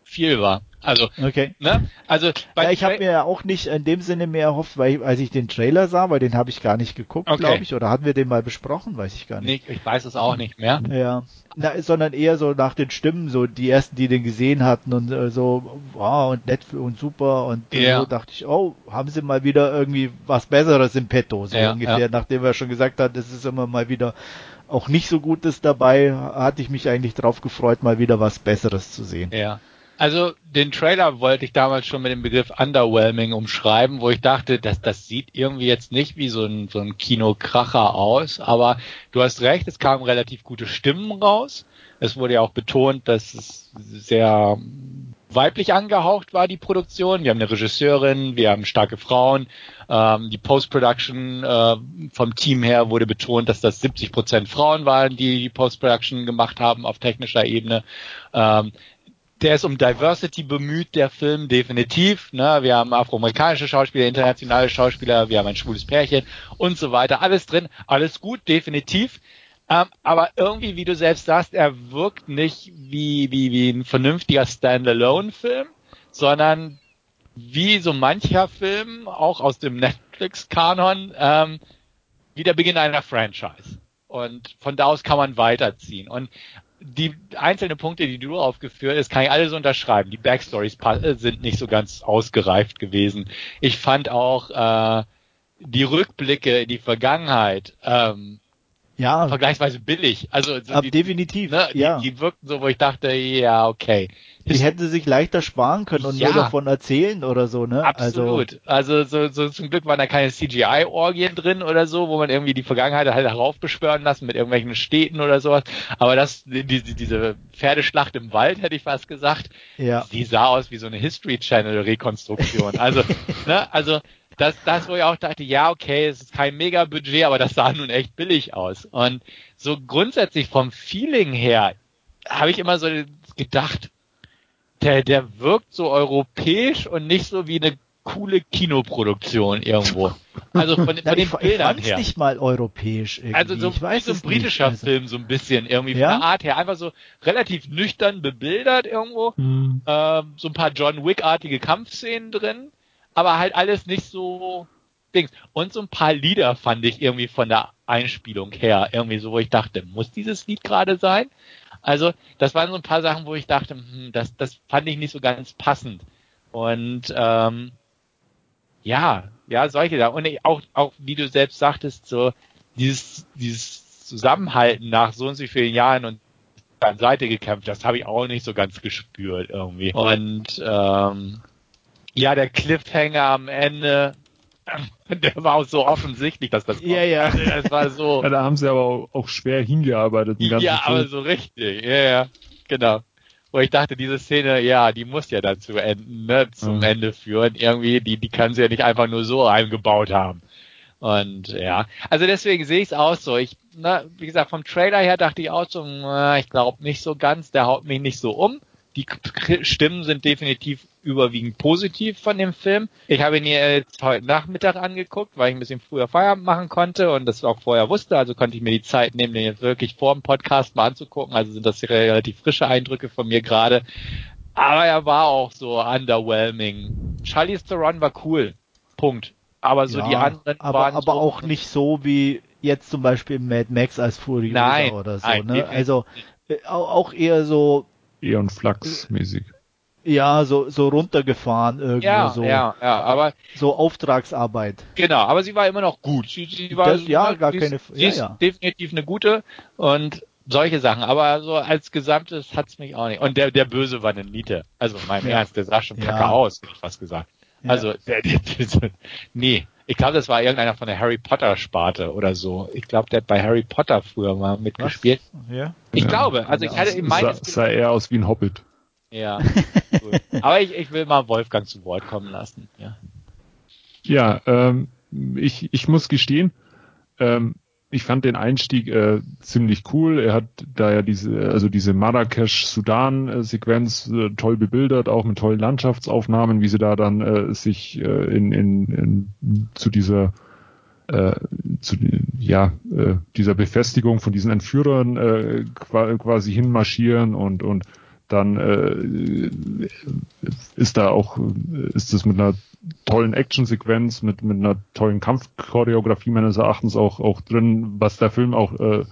viel war. Also, okay. ne? Also, ja, ich habe mir ja auch nicht in dem Sinne mehr erhofft, weil ich, als ich den Trailer sah, weil den habe ich gar nicht geguckt, okay. glaube ich, oder hatten wir den mal besprochen, weiß ich gar nicht. Nee, ich weiß es auch nicht mehr. Ja, Na, sondern eher so nach den Stimmen, so die ersten, die den gesehen hatten und äh, so, wow, und nett und super und ja. so dachte ich, oh, haben sie mal wieder irgendwie was Besseres im Petto, so ja, ungefähr, nachdem er schon gesagt hat, es ist immer mal wieder auch nicht so Gutes dabei, hatte ich mich eigentlich drauf gefreut, mal wieder was Besseres zu sehen. Ja. Also den Trailer wollte ich damals schon mit dem Begriff underwhelming umschreiben, wo ich dachte, dass das sieht irgendwie jetzt nicht wie so ein, so ein Kinokracher aus, aber du hast recht, es kamen relativ gute Stimmen raus. Es wurde ja auch betont, dass es sehr weiblich angehaucht war, die Produktion. Wir haben eine Regisseurin, wir haben starke Frauen. Ähm, die Post-Production äh, vom Team her wurde betont, dass das 70 Prozent Frauen waren, die die Post-Production gemacht haben auf technischer Ebene. Ähm, der ist um Diversity bemüht, der Film, definitiv. Ne? Wir haben afroamerikanische Schauspieler, internationale Schauspieler, wir haben ein schwules Pärchen und so weiter. Alles drin, alles gut, definitiv. Ähm, aber irgendwie, wie du selbst sagst, er wirkt nicht wie, wie, wie ein vernünftiger Standalone-Film, sondern wie so mancher Film, auch aus dem Netflix-Kanon, ähm, wie der Beginn einer Franchise. Und von da aus kann man weiterziehen. Und die einzelnen Punkte, die du aufgeführt hast, kann ich alles unterschreiben. Die Backstories äh, sind nicht so ganz ausgereift gewesen. Ich fand auch äh, die Rückblicke in die Vergangenheit ähm, ja. vergleichsweise billig. Also so die, definitiv. Ne, die, ja. die wirkten so, wo ich dachte, ja, okay. Die hätten sie sich leichter sparen können und ja. nur davon erzählen oder so, ne? Absolut. Also, also so, so zum Glück waren da keine CGI-Orgien drin oder so, wo man irgendwie die Vergangenheit halt heraufbeschwören lassen mit irgendwelchen Städten oder sowas. Aber das, die, die, diese Pferdeschlacht im Wald, hätte ich fast gesagt, ja. die sah aus wie so eine History Channel Rekonstruktion. Also, ne, also das, das, wo ich auch dachte, ja, okay, es ist kein Mega-Budget, aber das sah nun echt billig aus. Und so grundsätzlich vom Feeling her habe ich immer so gedacht, der, der wirkt so europäisch und nicht so wie eine coole Kinoproduktion irgendwo. Also von, von ja, den ich, Bildern ich her. nicht mal europäisch irgendwie. Also so, ich weiß wie so ein britischer nicht. Also Film so ein bisschen irgendwie ja? von der Art her einfach so relativ nüchtern bebildert irgendwo. Hm. Ähm, so ein paar John Wick-artige Kampfszenen drin aber halt alles nicht so Dings. Und so ein paar Lieder fand ich irgendwie von der Einspielung her irgendwie so, wo ich dachte, muss dieses Lied gerade sein? Also, das waren so ein paar Sachen, wo ich dachte, hm, das, das fand ich nicht so ganz passend. Und ähm, ja, ja, solche da. Und auch, auch wie du selbst sagtest, so dieses, dieses Zusammenhalten nach so und so vielen Jahren und an Seite gekämpft, das habe ich auch nicht so ganz gespürt irgendwie. Und ähm, ja, der Cliffhanger am Ende, der war auch so offensichtlich, dass das Ja, ja. Das war so. Ja, da haben sie aber auch, schwer hingearbeitet. ja, Film. aber so richtig. Ja, ja. Genau. Wo ich dachte, diese Szene, ja, die muss ja dazu enden, ne, zum mhm. Ende führen. Irgendwie, die, die kann sie ja nicht einfach nur so eingebaut haben. Und ja, also deswegen sehe ich es auch so. Ich, na, wie gesagt, vom Trailer her dachte ich auch so, na, ich glaube nicht so ganz, der haut mich nicht so um. Die Stimmen sind definitiv überwiegend positiv von dem Film. Ich habe ihn jetzt heute Nachmittag angeguckt, weil ich ein bisschen früher Feierabend machen konnte und das auch vorher wusste. Also konnte ich mir die Zeit nehmen, den jetzt wirklich vor dem Podcast mal anzugucken. Also sind das relativ frische Eindrücke von mir gerade. Aber er war auch so underwhelming. Charlize Theron war cool. Punkt. aber so ja, die anderen aber, waren aber so, auch nicht so wie jetzt zum Beispiel Mad Max als Furiosa Nein, oder so. nein, ne? Also äh, au- auch eher so, Eon Flux mäßig. Ja, so, so runtergefahren irgendwie, ja, so, ja, ja, aber so Auftragsarbeit. genau, aber sie war immer noch gut. Sie, sie war Das- ja, gar sie keine- ist, sie ja, ist ja. definitiv eine gute und solche Sachen, aber so als Gesamtes hat's mich auch nicht. Und der, der Böse war eine Niete. Also mein Ja. Ernst, der sah schon Ja. kacke aus, hätte ich fast gesagt. Ja. Also, der, der, der, nee. Ich glaube, das war irgendeiner von der Harry Potter Sparte oder so. Ich glaube, der hat bei Harry Potter früher mal mitgespielt. Ja. Ich Ja. glaube, also ich hatte in Sah, meines sah eher aus wie ein Hobbit. Ja. Gut. Aber ich, ich will mal Wolfgang zu Wort kommen lassen. Ja. Ja, ähm, ich, ich muss gestehen, ähm, ich fand den Einstieg äh, ziemlich cool. Er hat da ja diese, also diese Marrakesch-Sudan-Sequenz äh, toll bebildert, auch mit tollen Landschaftsaufnahmen, wie sie da dann äh, sich äh, in, in, in zu dieser äh, zu ja äh, dieser Befestigung von diesen Entführern äh, qua- quasi hinmarschieren und und dann äh, ist da auch ist es mit einer tollen Actionsequenz mit mit einer tollen Kampfchoreografie meines Erachtens auch auch drin, was der Film auch äh,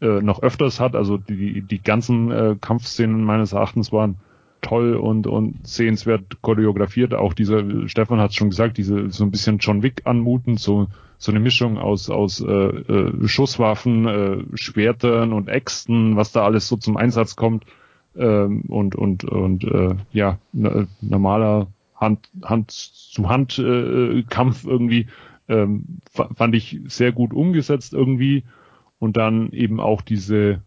äh, noch öfters hat. Also die die ganzen äh, Kampfszenen meines Erachtens waren toll und und sehenswert choreografiert. Auch dieser Stefan hat es schon gesagt, diese so ein bisschen John Wick anmutend, so so eine Mischung aus aus äh, äh, Schusswaffen, äh, Schwertern und Äxten, was da alles so zum Einsatz kommt ähm, und und und äh, ja normaler Hand Hand zu Hand äh, Kampf irgendwie ähm, fa- fand ich sehr gut umgesetzt irgendwie. Und dann eben auch diese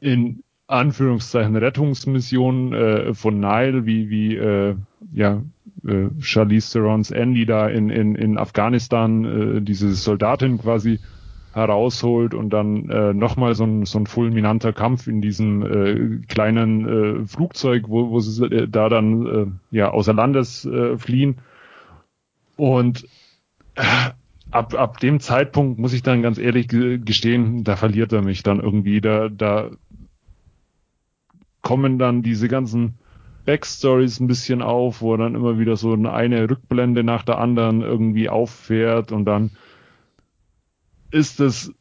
in Anführungszeichen Rettungsmission äh, von Nile, wie wie äh, ja äh, Charlize Theron's Andy da in in in Afghanistan äh, diese Soldatin quasi herausholt und dann äh, nochmal so ein, so ein fulminanter Kampf in diesem äh, kleinen äh, Flugzeug, wo, wo sie äh, da dann äh, ja außer Landes äh, fliehen. Und äh, ab, ab dem Zeitpunkt muss ich dann ganz ehrlich ge- gestehen, da verliert er mich dann irgendwie. Da, da kommen dann diese ganzen Backstories ein bisschen auf, wo dann immer wieder so eine Rückblende nach der anderen irgendwie auffährt und dann ist es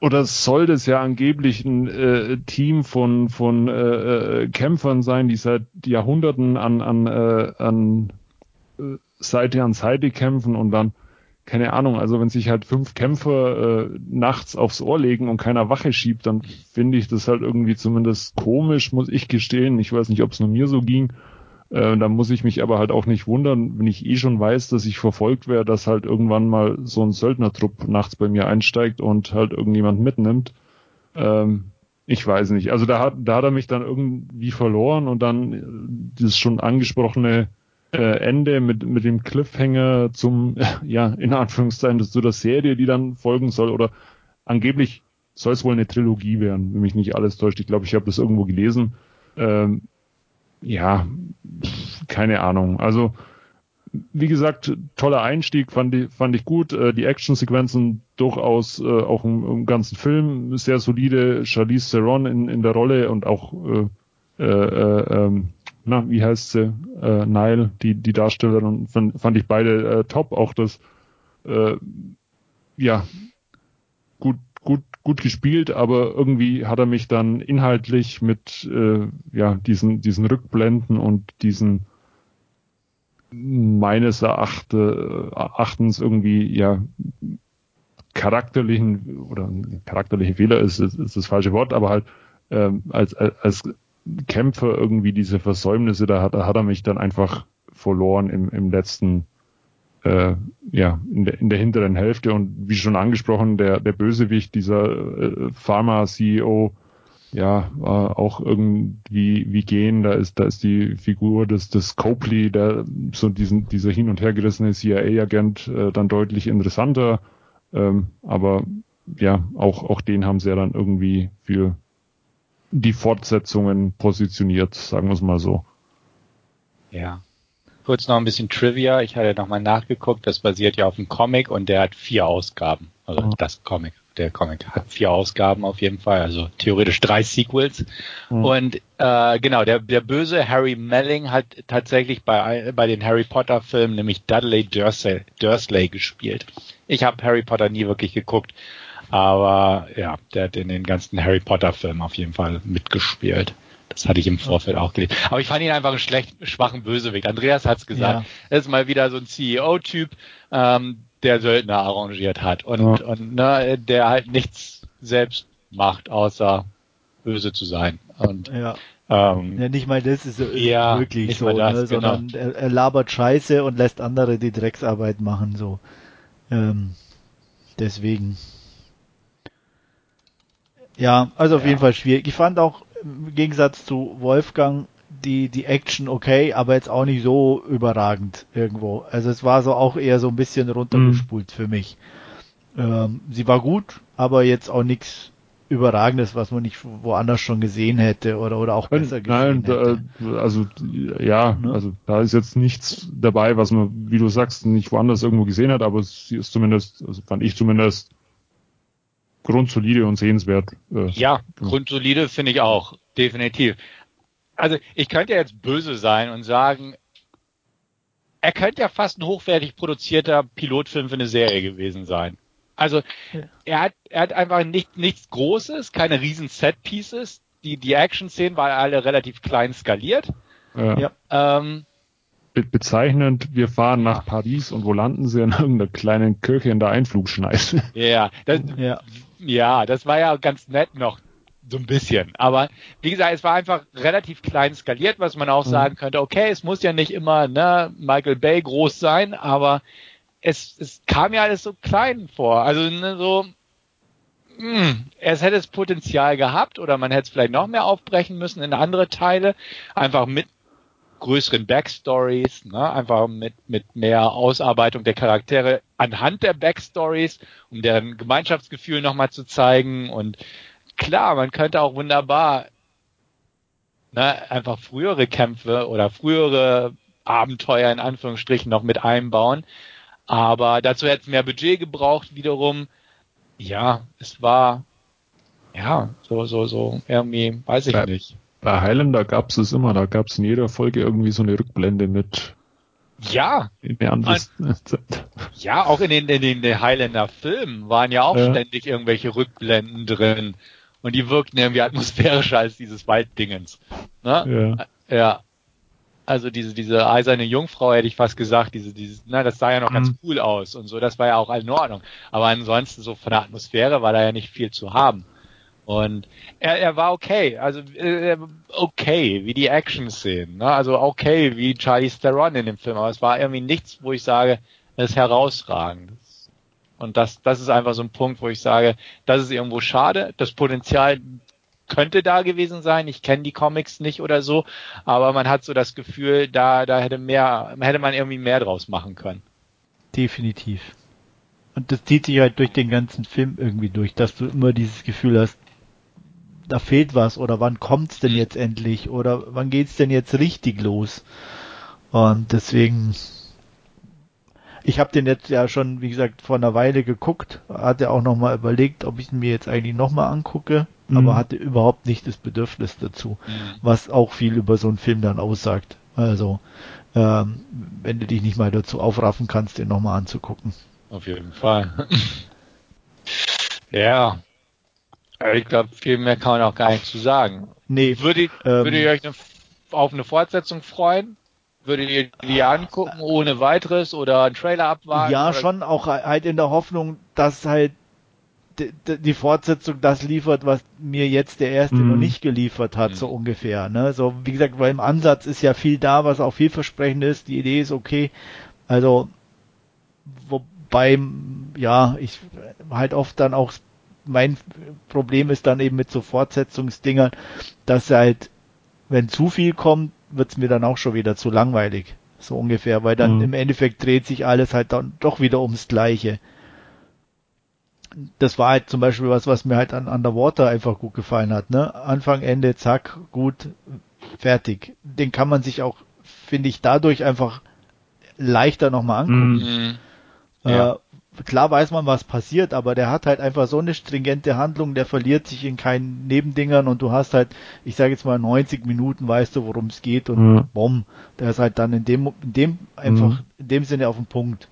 oder soll das ja angeblich ein äh, Team von von äh, äh, Kämpfern sein, die seit Jahrhunderten an an äh, an äh, Seite an Seite kämpfen und dann keine Ahnung, also wenn sich halt fünf Kämpfer äh, nachts aufs Ohr legen und keiner Wache schiebt, dann finde ich das halt irgendwie zumindest komisch, muss ich gestehen. Ich weiß nicht, ob es nur mir so ging. Äh, da muss ich mich aber halt auch nicht wundern, wenn ich eh schon weiß, dass ich verfolgt werde, dass halt irgendwann mal so ein Söldnertrupp nachts bei mir einsteigt und halt irgendjemand mitnimmt. Ähm, ich weiß nicht. Also da hat, da hat er mich dann irgendwie verloren und dann äh, dieses schon angesprochene äh, Ende mit, mit dem Cliffhanger zum, ja, in Anführungszeichen, zu der Serie, die dann folgen soll oder angeblich soll es wohl eine Trilogie werden, wenn mich nicht alles täuscht. Ich glaube, ich habe das irgendwo gelesen. Ähm, ja, keine Ahnung. Also, wie gesagt, toller Einstieg, fand ich, fand ich gut. Äh, die Actionsequenzen durchaus äh, auch im, im ganzen Film sehr solide. Charlize Theron in, in der Rolle und auch, äh, äh, ähm, na, wie heißt sie? Äh, Nile, die, die Darstellerin, fand, fand ich beide äh, top. Auch das, äh, ja, gut, gut, gespielt, aber irgendwie hat er mich dann inhaltlich mit äh, ja diesen diesen Rückblenden und diesen meines Erachte, Erachtens irgendwie ja charakterlichen oder charakterliche Fehler ist, ist, ist das falsche Wort, aber halt ähm, als, als als Kämpfer irgendwie diese Versäumnisse, da hat, da hat er mich dann einfach verloren im, im letzten äh, ja, in der, in der hinteren Hälfte und wie schon angesprochen, der, der Bösewicht, dieser äh, Pharma-CEO, ja, war auch irgendwie wie gehen, da ist, da ist die Figur des, des Copley, der so diesen, dieser hin und her gerissene CIA-Agent äh, dann deutlich interessanter. Ähm, aber ja, auch, auch den haben sie ja dann irgendwie für die Fortsetzungen positioniert, sagen wir es mal so. Ja. Kurz noch ein bisschen Trivia. Ich hatte nochmal nachgeguckt. Das basiert ja auf einem Comic und der hat vier Ausgaben. Also Oh. das Comic. der Comic hat vier Ausgaben auf jeden Fall, also theoretisch drei Sequels. Mhm. Und äh, genau, der, der böse Harry Melling hat tatsächlich bei, bei den Harry Potter Filmen nämlich Dudley Dursley, Dursley gespielt. Ich habe Harry Potter nie wirklich geguckt, aber ja, der hat in den ganzen Harry Potter Filmen auf jeden Fall mitgespielt. Das hatte ich im Vorfeld auch gelesen. Aber ich fand ihn einfach einen schlecht, schwachen Bösewicht. Andreas hat's gesagt. Ja. Er ist mal wieder so ein CEO-Typ, ähm, der Söldner arrangiert hat und, ja. und ne, der halt nichts selbst macht, außer böse zu sein. Und ja. Ähm, ja, nicht mal das ist ja, wirklich so, das, ne, sondern genau. er, er, labert Scheiße und lässt andere die Drecksarbeit machen, so. Ähm, deswegen. Ja, also auf ja. jeden Fall schwierig. Ich fand auch im Gegensatz zu Wolfgang die, die Action okay, aber jetzt auch nicht so überragend irgendwo. Also es war so auch eher so ein bisschen runtergespult mhm. für mich. Ähm, sie war gut, aber jetzt auch nichts Überragendes, was man nicht woanders schon gesehen hätte oder, oder auch besser gesehen Nein, hätte. Da, also ja, ne? also da ist jetzt nichts dabei, was man, wie du sagst, nicht woanders irgendwo gesehen hat, aber sie ist zumindest, also fand ich zumindest grundsolide und sehenswert. Äh, ja, grundsolide finde ich auch, definitiv also ich könnte jetzt böse sein und sagen, er könnte ja fast ein hochwertig produzierter Pilotfilm für eine Serie gewesen sein. Also er hat, er hat einfach nicht, nichts Großes, keine riesen Set-Pieces. Die, die Action-Szenen waren alle relativ klein skaliert. Ja. Ähm, Be bezeichnend, wir fahren nach Paris und wo landen sie in irgendeiner kleinen Kirche in der Einflugschneise. Ja, das, ja. Ja, das war ja ganz nett noch so ein bisschen. Aber wie gesagt, es war einfach relativ klein skaliert, was man auch mhm. sagen könnte, okay, es muss ja nicht immer ne, Michael Bay groß sein, aber es, es kam ja alles so klein vor. Also ne, so, mh, hm, es hätte das Potenzial gehabt oder man hätte es vielleicht noch mehr aufbrechen müssen in andere Teile, einfach mit größeren Backstories, ne? einfach mit, mit mehr Ausarbeitung der Charaktere anhand der Backstories, um deren Gemeinschaftsgefühl nochmal zu zeigen und klar, man könnte auch wunderbar ne, einfach frühere Kämpfe oder frühere Abenteuer in Anführungsstrichen noch mit einbauen. Aber dazu hätte es mehr Budget gebraucht wiederum. Ja, es war ja so, so, so, irgendwie, weiß ich bei, nicht. Bei Highlander gab es es immer, da gab es in jeder Folge irgendwie so eine Rückblende mit ja. ja, auch in den, in den Highlander-Filmen waren ja auch ja. ständig irgendwelche Rückblenden drin. Und die wirkten irgendwie atmosphärischer als dieses Walddingens. Ne? Ja. ja. Also diese, diese eiserne Jungfrau hätte ich fast gesagt, diese, dieses, na, das sah ja noch mhm. ganz cool aus und so, das war ja auch in Ordnung. Aber ansonsten so von der Atmosphäre war da ja nicht viel zu haben. Und er, er war okay, also äh, okay, wie die Action-Szenen, ne? also okay, wie Charlie Theron in dem Film, aber es war irgendwie nichts, wo ich sage, das ist herausragend. Und das, das ist einfach so ein Punkt, wo ich sage, das ist irgendwo schade. Das Potenzial könnte da gewesen sein. Ich kenne die Comics nicht oder so, aber man hat so das Gefühl, da, da hätte mehr, hätte man irgendwie mehr draus machen können. Definitiv. Und das zieht sich halt durch den ganzen Film irgendwie durch, dass du immer dieses Gefühl hast, da fehlt was oder wann kommt's denn jetzt endlich oder wann geht's denn jetzt richtig los? Und deswegen ich habe den jetzt ja schon, wie gesagt, vor einer Weile geguckt, hatte auch nochmal überlegt, ob ich ihn mir jetzt eigentlich nochmal angucke, mhm. aber hatte überhaupt nicht das Bedürfnis dazu, mhm. was auch viel über so einen Film dann aussagt. Also, ähm, wenn du dich nicht mal dazu aufraffen kannst, den nochmal anzugucken. Auf jeden Fall. ja. Ich glaube, viel mehr kann man auch gar nicht zu sagen. Nee. Würdet, ähm, würdet ihr euch eine, auf eine Fortsetzung freuen? Würdet ihr die angucken ohne weiteres oder einen Trailer abwarten? Ja, schon auch halt in der Hoffnung, dass halt die Fortsetzung das liefert, was mir jetzt der erste mhm. noch nicht geliefert hat, mhm. so ungefähr. Ne? So, wie gesagt, weil im Ansatz ist ja viel da, was auch vielversprechend ist. Die Idee ist okay. Also, wobei, ja, ich halt oft dann auch mein Problem ist dann eben mit so Fortsetzungsdingern, dass halt, wenn zu viel kommt, wird's mir dann auch schon wieder zu langweilig. So ungefähr, weil dann mhm. im Endeffekt dreht sich alles halt dann doch wieder ums Gleiche. Das war halt zum Beispiel was, was mir halt an Underwater einfach gut gefallen hat. Ne? Anfang, Ende, zack, gut, fertig. Den kann man sich auch, finde ich, dadurch einfach leichter nochmal angucken. Mhm. Äh, ja. Klar weiß man, was passiert, aber der hat halt einfach so eine stringente Handlung, der verliert sich in keinen Nebendingern und du hast halt, ich sage jetzt mal 90 Minuten, weißt du, worum es geht und mhm. bumm, der ist halt dann in dem, in dem einfach, mhm. in dem Sinne auf dem Punkt.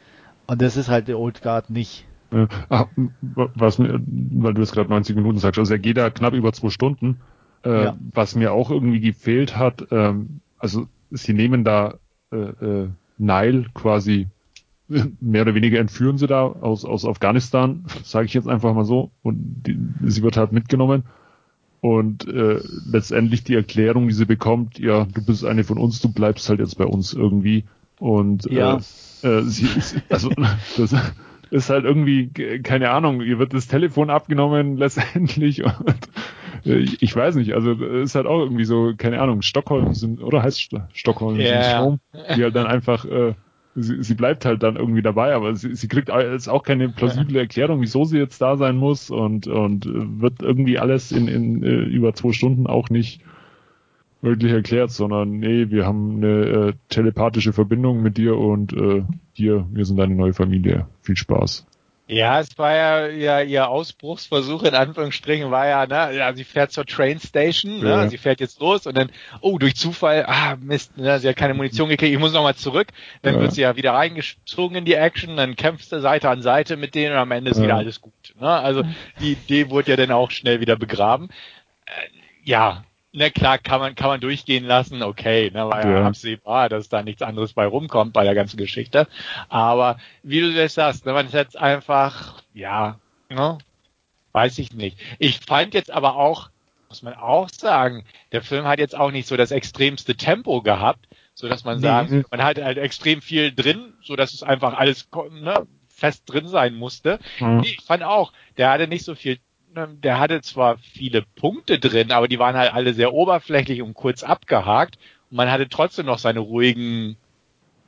Und das ist halt der Old Guard nicht. Ja. Ach, was mir, weil du jetzt gerade 90 Minuten sagst, also er geht da knapp über zwei Stunden. Äh, ja. Was mir auch irgendwie gefehlt hat, ähm, also sie nehmen da äh, äh, Nile quasi mehr oder weniger entführen sie da aus, aus Afghanistan, sage ich jetzt einfach mal so, und die, sie wird halt mitgenommen. Und äh, letztendlich die Erklärung, die sie bekommt, ja, du bist eine von uns, du bleibst halt jetzt bei uns irgendwie. Und ja. äh, äh, sie, also das ist halt irgendwie, keine Ahnung, ihr wird das Telefon abgenommen letztendlich und äh, ich weiß nicht, also ist halt auch irgendwie so, keine Ahnung, Stockholm sind, oder heißt Stockholm yeah. Strom, die halt dann einfach äh, sie, sie bleibt halt dann irgendwie dabei, aber sie, sie kriegt jetzt auch keine plausible Erklärung, wieso sie jetzt da sein muss und, und wird irgendwie alles in, in äh, über zwei Stunden auch nicht wirklich erklärt, sondern nee, wir haben eine äh, telepathische Verbindung mit dir und äh, hier, wir sind deine neue Familie. Viel Spaß. Ja, es war ja, ja ihr Ausbruchsversuch in Anführungsstrichen war ja, ne, ja, sie fährt zur Train Station, ne, ja. sie fährt jetzt los und dann, oh, durch Zufall, ah, Mist, ne, sie hat keine Munition gekriegt, ich muss nochmal zurück. Dann ja. wird sie ja wieder reingezogen in die Action, dann kämpft sie Seite an Seite mit denen und am Ende ist wieder alles gut. Ne? Also die Idee wurde ja dann auch schnell wieder begraben. Äh, ja, na klar, kann man, kann man durchgehen lassen, okay, ne, war ja, absehbar, dass da nichts anderes bei rumkommt bei der ganzen Geschichte. Aber wie du das sagst, ne, man ist jetzt einfach, ja, ne, weiß ich nicht. Ich fand jetzt aber auch, muss man auch sagen, der Film hat jetzt auch nicht so das extremste Tempo gehabt, so dass man sagt, nee. man hat halt extrem viel drin, so dass es einfach alles ne, fest drin sein musste. Mhm. Nee, ich fand auch, der hatte nicht so viel der hatte zwar viele Punkte drin, aber die waren halt alle sehr oberflächlich und kurz abgehakt. Und man hatte trotzdem noch seine ruhigen,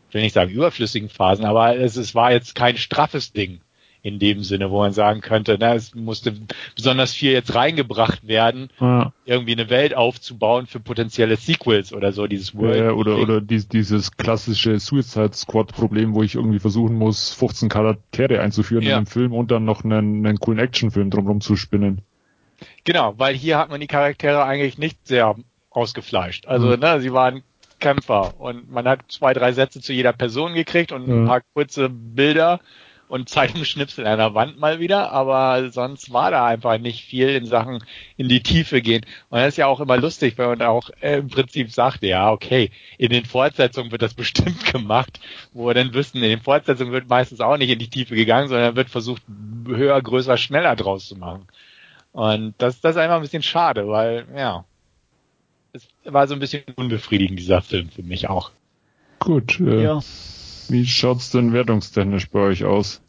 ich will nicht sagen überflüssigen Phasen, aber es, es war jetzt kein straffes Ding in dem Sinne, wo man sagen könnte, na, es musste besonders viel jetzt reingebracht werden, ja. irgendwie eine Welt aufzubauen für potenzielle Sequels oder so, dieses World. Ja, oder, oder dies, dieses klassische Suicide Squad Problem, wo ich irgendwie versuchen muss, 15 Charaktere einzuführen ja. in einem Film und dann noch einen, einen coolen Actionfilm drumherum zu spinnen. Genau, weil hier hat man die Charaktere eigentlich nicht sehr ausgefleischt. Also, mhm. ne, sie waren Kämpfer und man hat zwei, drei Sätze zu jeder Person gekriegt und ein paar kurze Bilder und Zeichenschnipsel an der Wand mal wieder, aber sonst war da einfach nicht viel in Sachen in die Tiefe gehen. Und das ist ja auch immer lustig, wenn man auch äh, im Prinzip sagt, ja, okay, in den Fortsetzungen wird das bestimmt gemacht, wo wir dann wissen, in den Fortsetzungen wird meistens auch nicht in die Tiefe gegangen, sondern wird versucht, höher, größer, schneller draus zu machen. Und das, das ist einfach ein bisschen schade, weil, ja, es war so ein bisschen unbefriedigend, dieser Film für mich auch. Gut, äh, ja. Wie schaut's denn wertungstechnisch bei euch aus?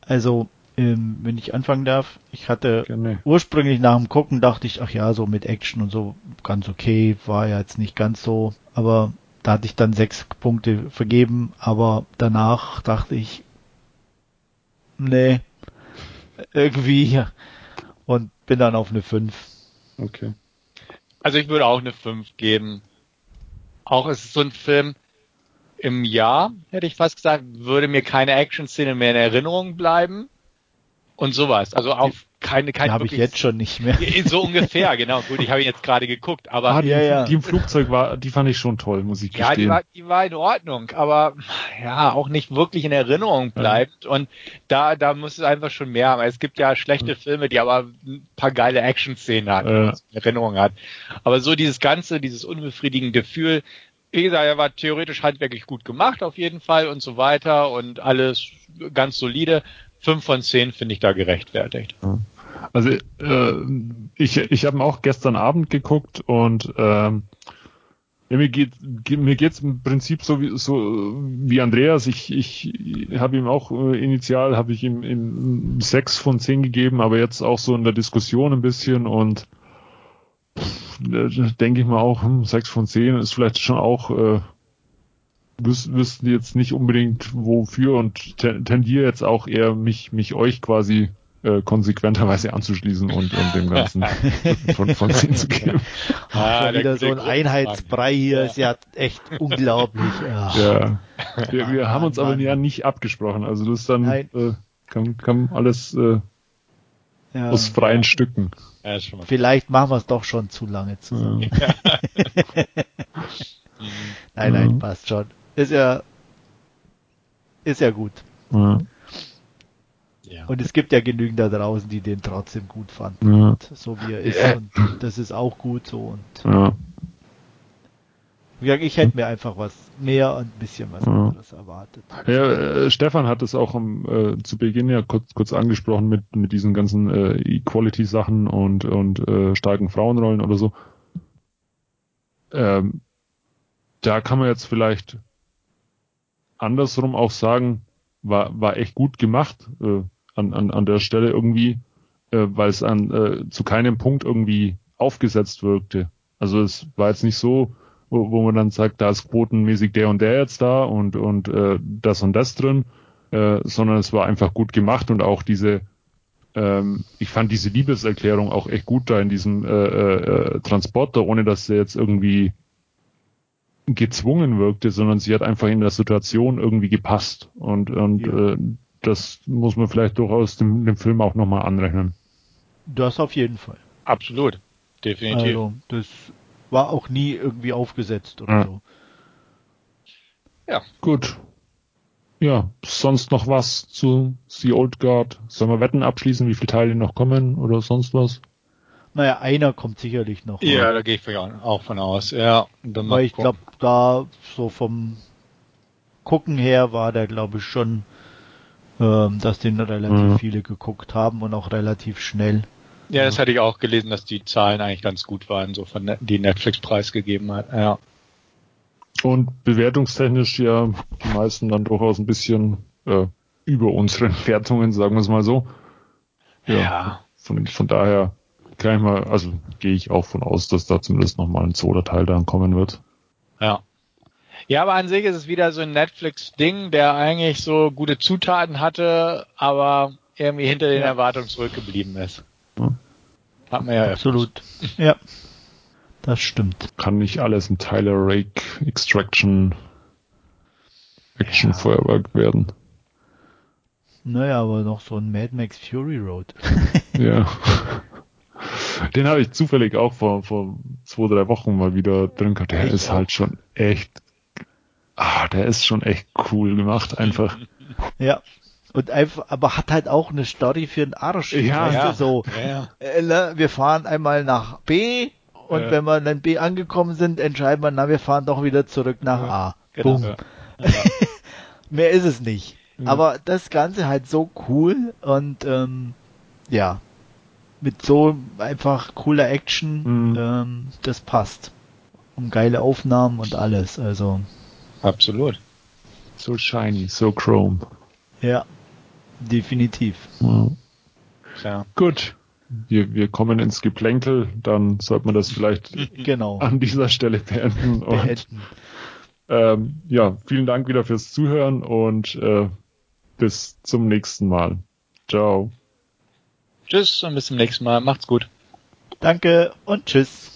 Also, ähm, wenn ich anfangen darf, ich hatte Gerne. ursprünglich nach dem Gucken dachte ich, ach ja, so mit Action und so ganz okay, war ja jetzt nicht ganz so, aber da hatte ich dann sechs Punkte vergeben, aber danach dachte ich, nee, irgendwie und bin dann auf eine fünf. Okay. Also ich würde auch eine fünf geben. Auch es ist so ein Film, im Jahr, hätte ich fast gesagt, würde mir keine Action-Szene mehr in Erinnerung bleiben. Und sowas. Also auf keine, keine. Habe ich jetzt schon nicht mehr. So ungefähr, genau. Gut, ich habe ihn jetzt gerade geguckt, aber. Ah, die, ja, ja. die im Flugzeug war, die fand ich schon toll, muss ich gestehen. Ja, die war, die war in Ordnung, aber ja, auch nicht wirklich in Erinnerung bleibt. Ja. Und da, da muss es einfach schon mehr haben. Es gibt ja schlechte Filme, die aber ein paar geile Action-Szenen hatten, ja. in Erinnerung hat. Aber so dieses Ganze, dieses unbefriedigende Gefühl, wie gesagt, er war theoretisch handwerklich gut gemacht auf jeden Fall und so weiter und alles ganz solide. Fünf von zehn finde ich da gerechtfertigt. Also äh, ich, ich habe auch gestern Abend geguckt und ähm, mir geht mir geht's im Prinzip so wie so wie Andreas. Ich ich habe ihm auch äh, initial habe ich ihm in sechs von zehn gegeben, aber jetzt auch so in der Diskussion ein bisschen und denke ich mal auch, hm, 6 von 10 ist vielleicht schon auch, äh, wüs wüssten jetzt nicht unbedingt wofür und tendiere jetzt auch eher mich, mich euch quasi äh, konsequenterweise anzuschließen und, und dem Ganzen von, von 10 zu geben. Ah, wieder so ein Einheitsbrei hier, ist ja echt unglaublich. Ja. ja. Wir, wir haben uns aber ja nicht abgesprochen. Also das ist dann äh, kam, kam alles äh, ja, aus freien ja. Stücken. Ja, Vielleicht machen wir es doch schon zu lange zusammen. Ja. nein, nein, passt schon. Ist ja ist ja gut. Ja. Und es gibt ja genügend da draußen, die den trotzdem gut fanden. So wie er ist. Und das ist auch gut so. Und ja. Ich hätte mir einfach was mehr und ein bisschen was anderes erwartet. Ja, äh, Stefan hat es auch am, äh, zu Beginn ja kurz, kurz angesprochen mit, mit diesen ganzen äh, Equality-Sachen und, und äh, starken Frauenrollen oder so. Ähm, da kann man jetzt vielleicht andersrum auch sagen, war, war echt gut gemacht äh, an, an, an der Stelle irgendwie, äh, weil es an äh, zu keinem Punkt irgendwie aufgesetzt wirkte. Also es war jetzt nicht so, wo, wo man dann sagt, da ist quotenmäßig der und der jetzt da und, und äh, das und das drin, äh, sondern es war einfach gut gemacht und auch diese, ähm, ich fand diese Liebeserklärung auch echt gut da in diesem äh, äh, Transporter, ohne dass sie jetzt irgendwie gezwungen wirkte, sondern sie hat einfach in der Situation irgendwie gepasst und, und ja. äh, das muss man vielleicht durchaus dem, dem Film auch nochmal anrechnen. Das auf jeden Fall. Absolut. Definitiv. Also, das war auch nie irgendwie aufgesetzt oder ja. so. Ja. Gut. Ja, sonst noch was zu The Old Guard? Sollen wir Wetten abschließen, wie viele Teile noch kommen oder sonst was? Naja, einer kommt sicherlich noch. Ja, oder? da gehe ich auch von aus. Ja, Weil ich glaube, da so vom Gucken her war der, glaube ich, schon, ähm, dass den relativ mhm. viele geguckt haben und auch relativ schnell. Ja, das hatte ich auch gelesen, dass die Zahlen eigentlich ganz gut waren, so von die Netflix preisgegeben hat. Ja. Und bewertungstechnisch ja die meisten dann durchaus ein bisschen äh, über unseren Wertungen, sagen wir es mal so. Ja. ja. Von, von daher kann ich mal, also gehe ich auch von aus, dass da zumindest nochmal ein zweiter Teil dann kommen wird. Ja. Ja, aber an sich ist es wieder so ein Netflix-Ding, der eigentlich so gute Zutaten hatte, aber irgendwie hinter den ja. Erwartungen zurückgeblieben ist. Hat man ja absolut. Ja. Das stimmt. Kann nicht alles ein Tyler Rake Extraction Action Feuerwerk werden. Naja, aber noch so ein Mad Max Fury Road. ja. Den habe ich zufällig auch vor, vor zwei, drei Wochen mal wieder drin gehabt. Der echt ist halt schon echt, ah, der ist schon echt cool gemacht, einfach. Ja. Und einfach, aber hat halt auch eine Story für den Arsch. Ja, ja. so. Ja. Äh, ne, wir fahren einmal nach B und ja. wenn wir dann B angekommen sind, entscheiden wir, na, wir fahren doch wieder zurück nach A. Genau. Boom. Mehr ist es nicht. Aber das Ganze halt so cool und ähm, ja, mit so einfach cooler Action, mhm. ähm, das passt. Und geile Aufnahmen und alles, also. Absolut. So shiny, so chrome. Ja. Definitiv. Ja. Gut. Wir, wir kommen ins Geplänkel, dann sollte man das vielleicht genau. an dieser Stelle beenden. Und, beenden. Ähm, ja, vielen Dank wieder fürs Zuhören und äh, bis zum nächsten Mal. Ciao. Tschüss und bis zum nächsten Mal. Macht's gut. Danke und tschüss.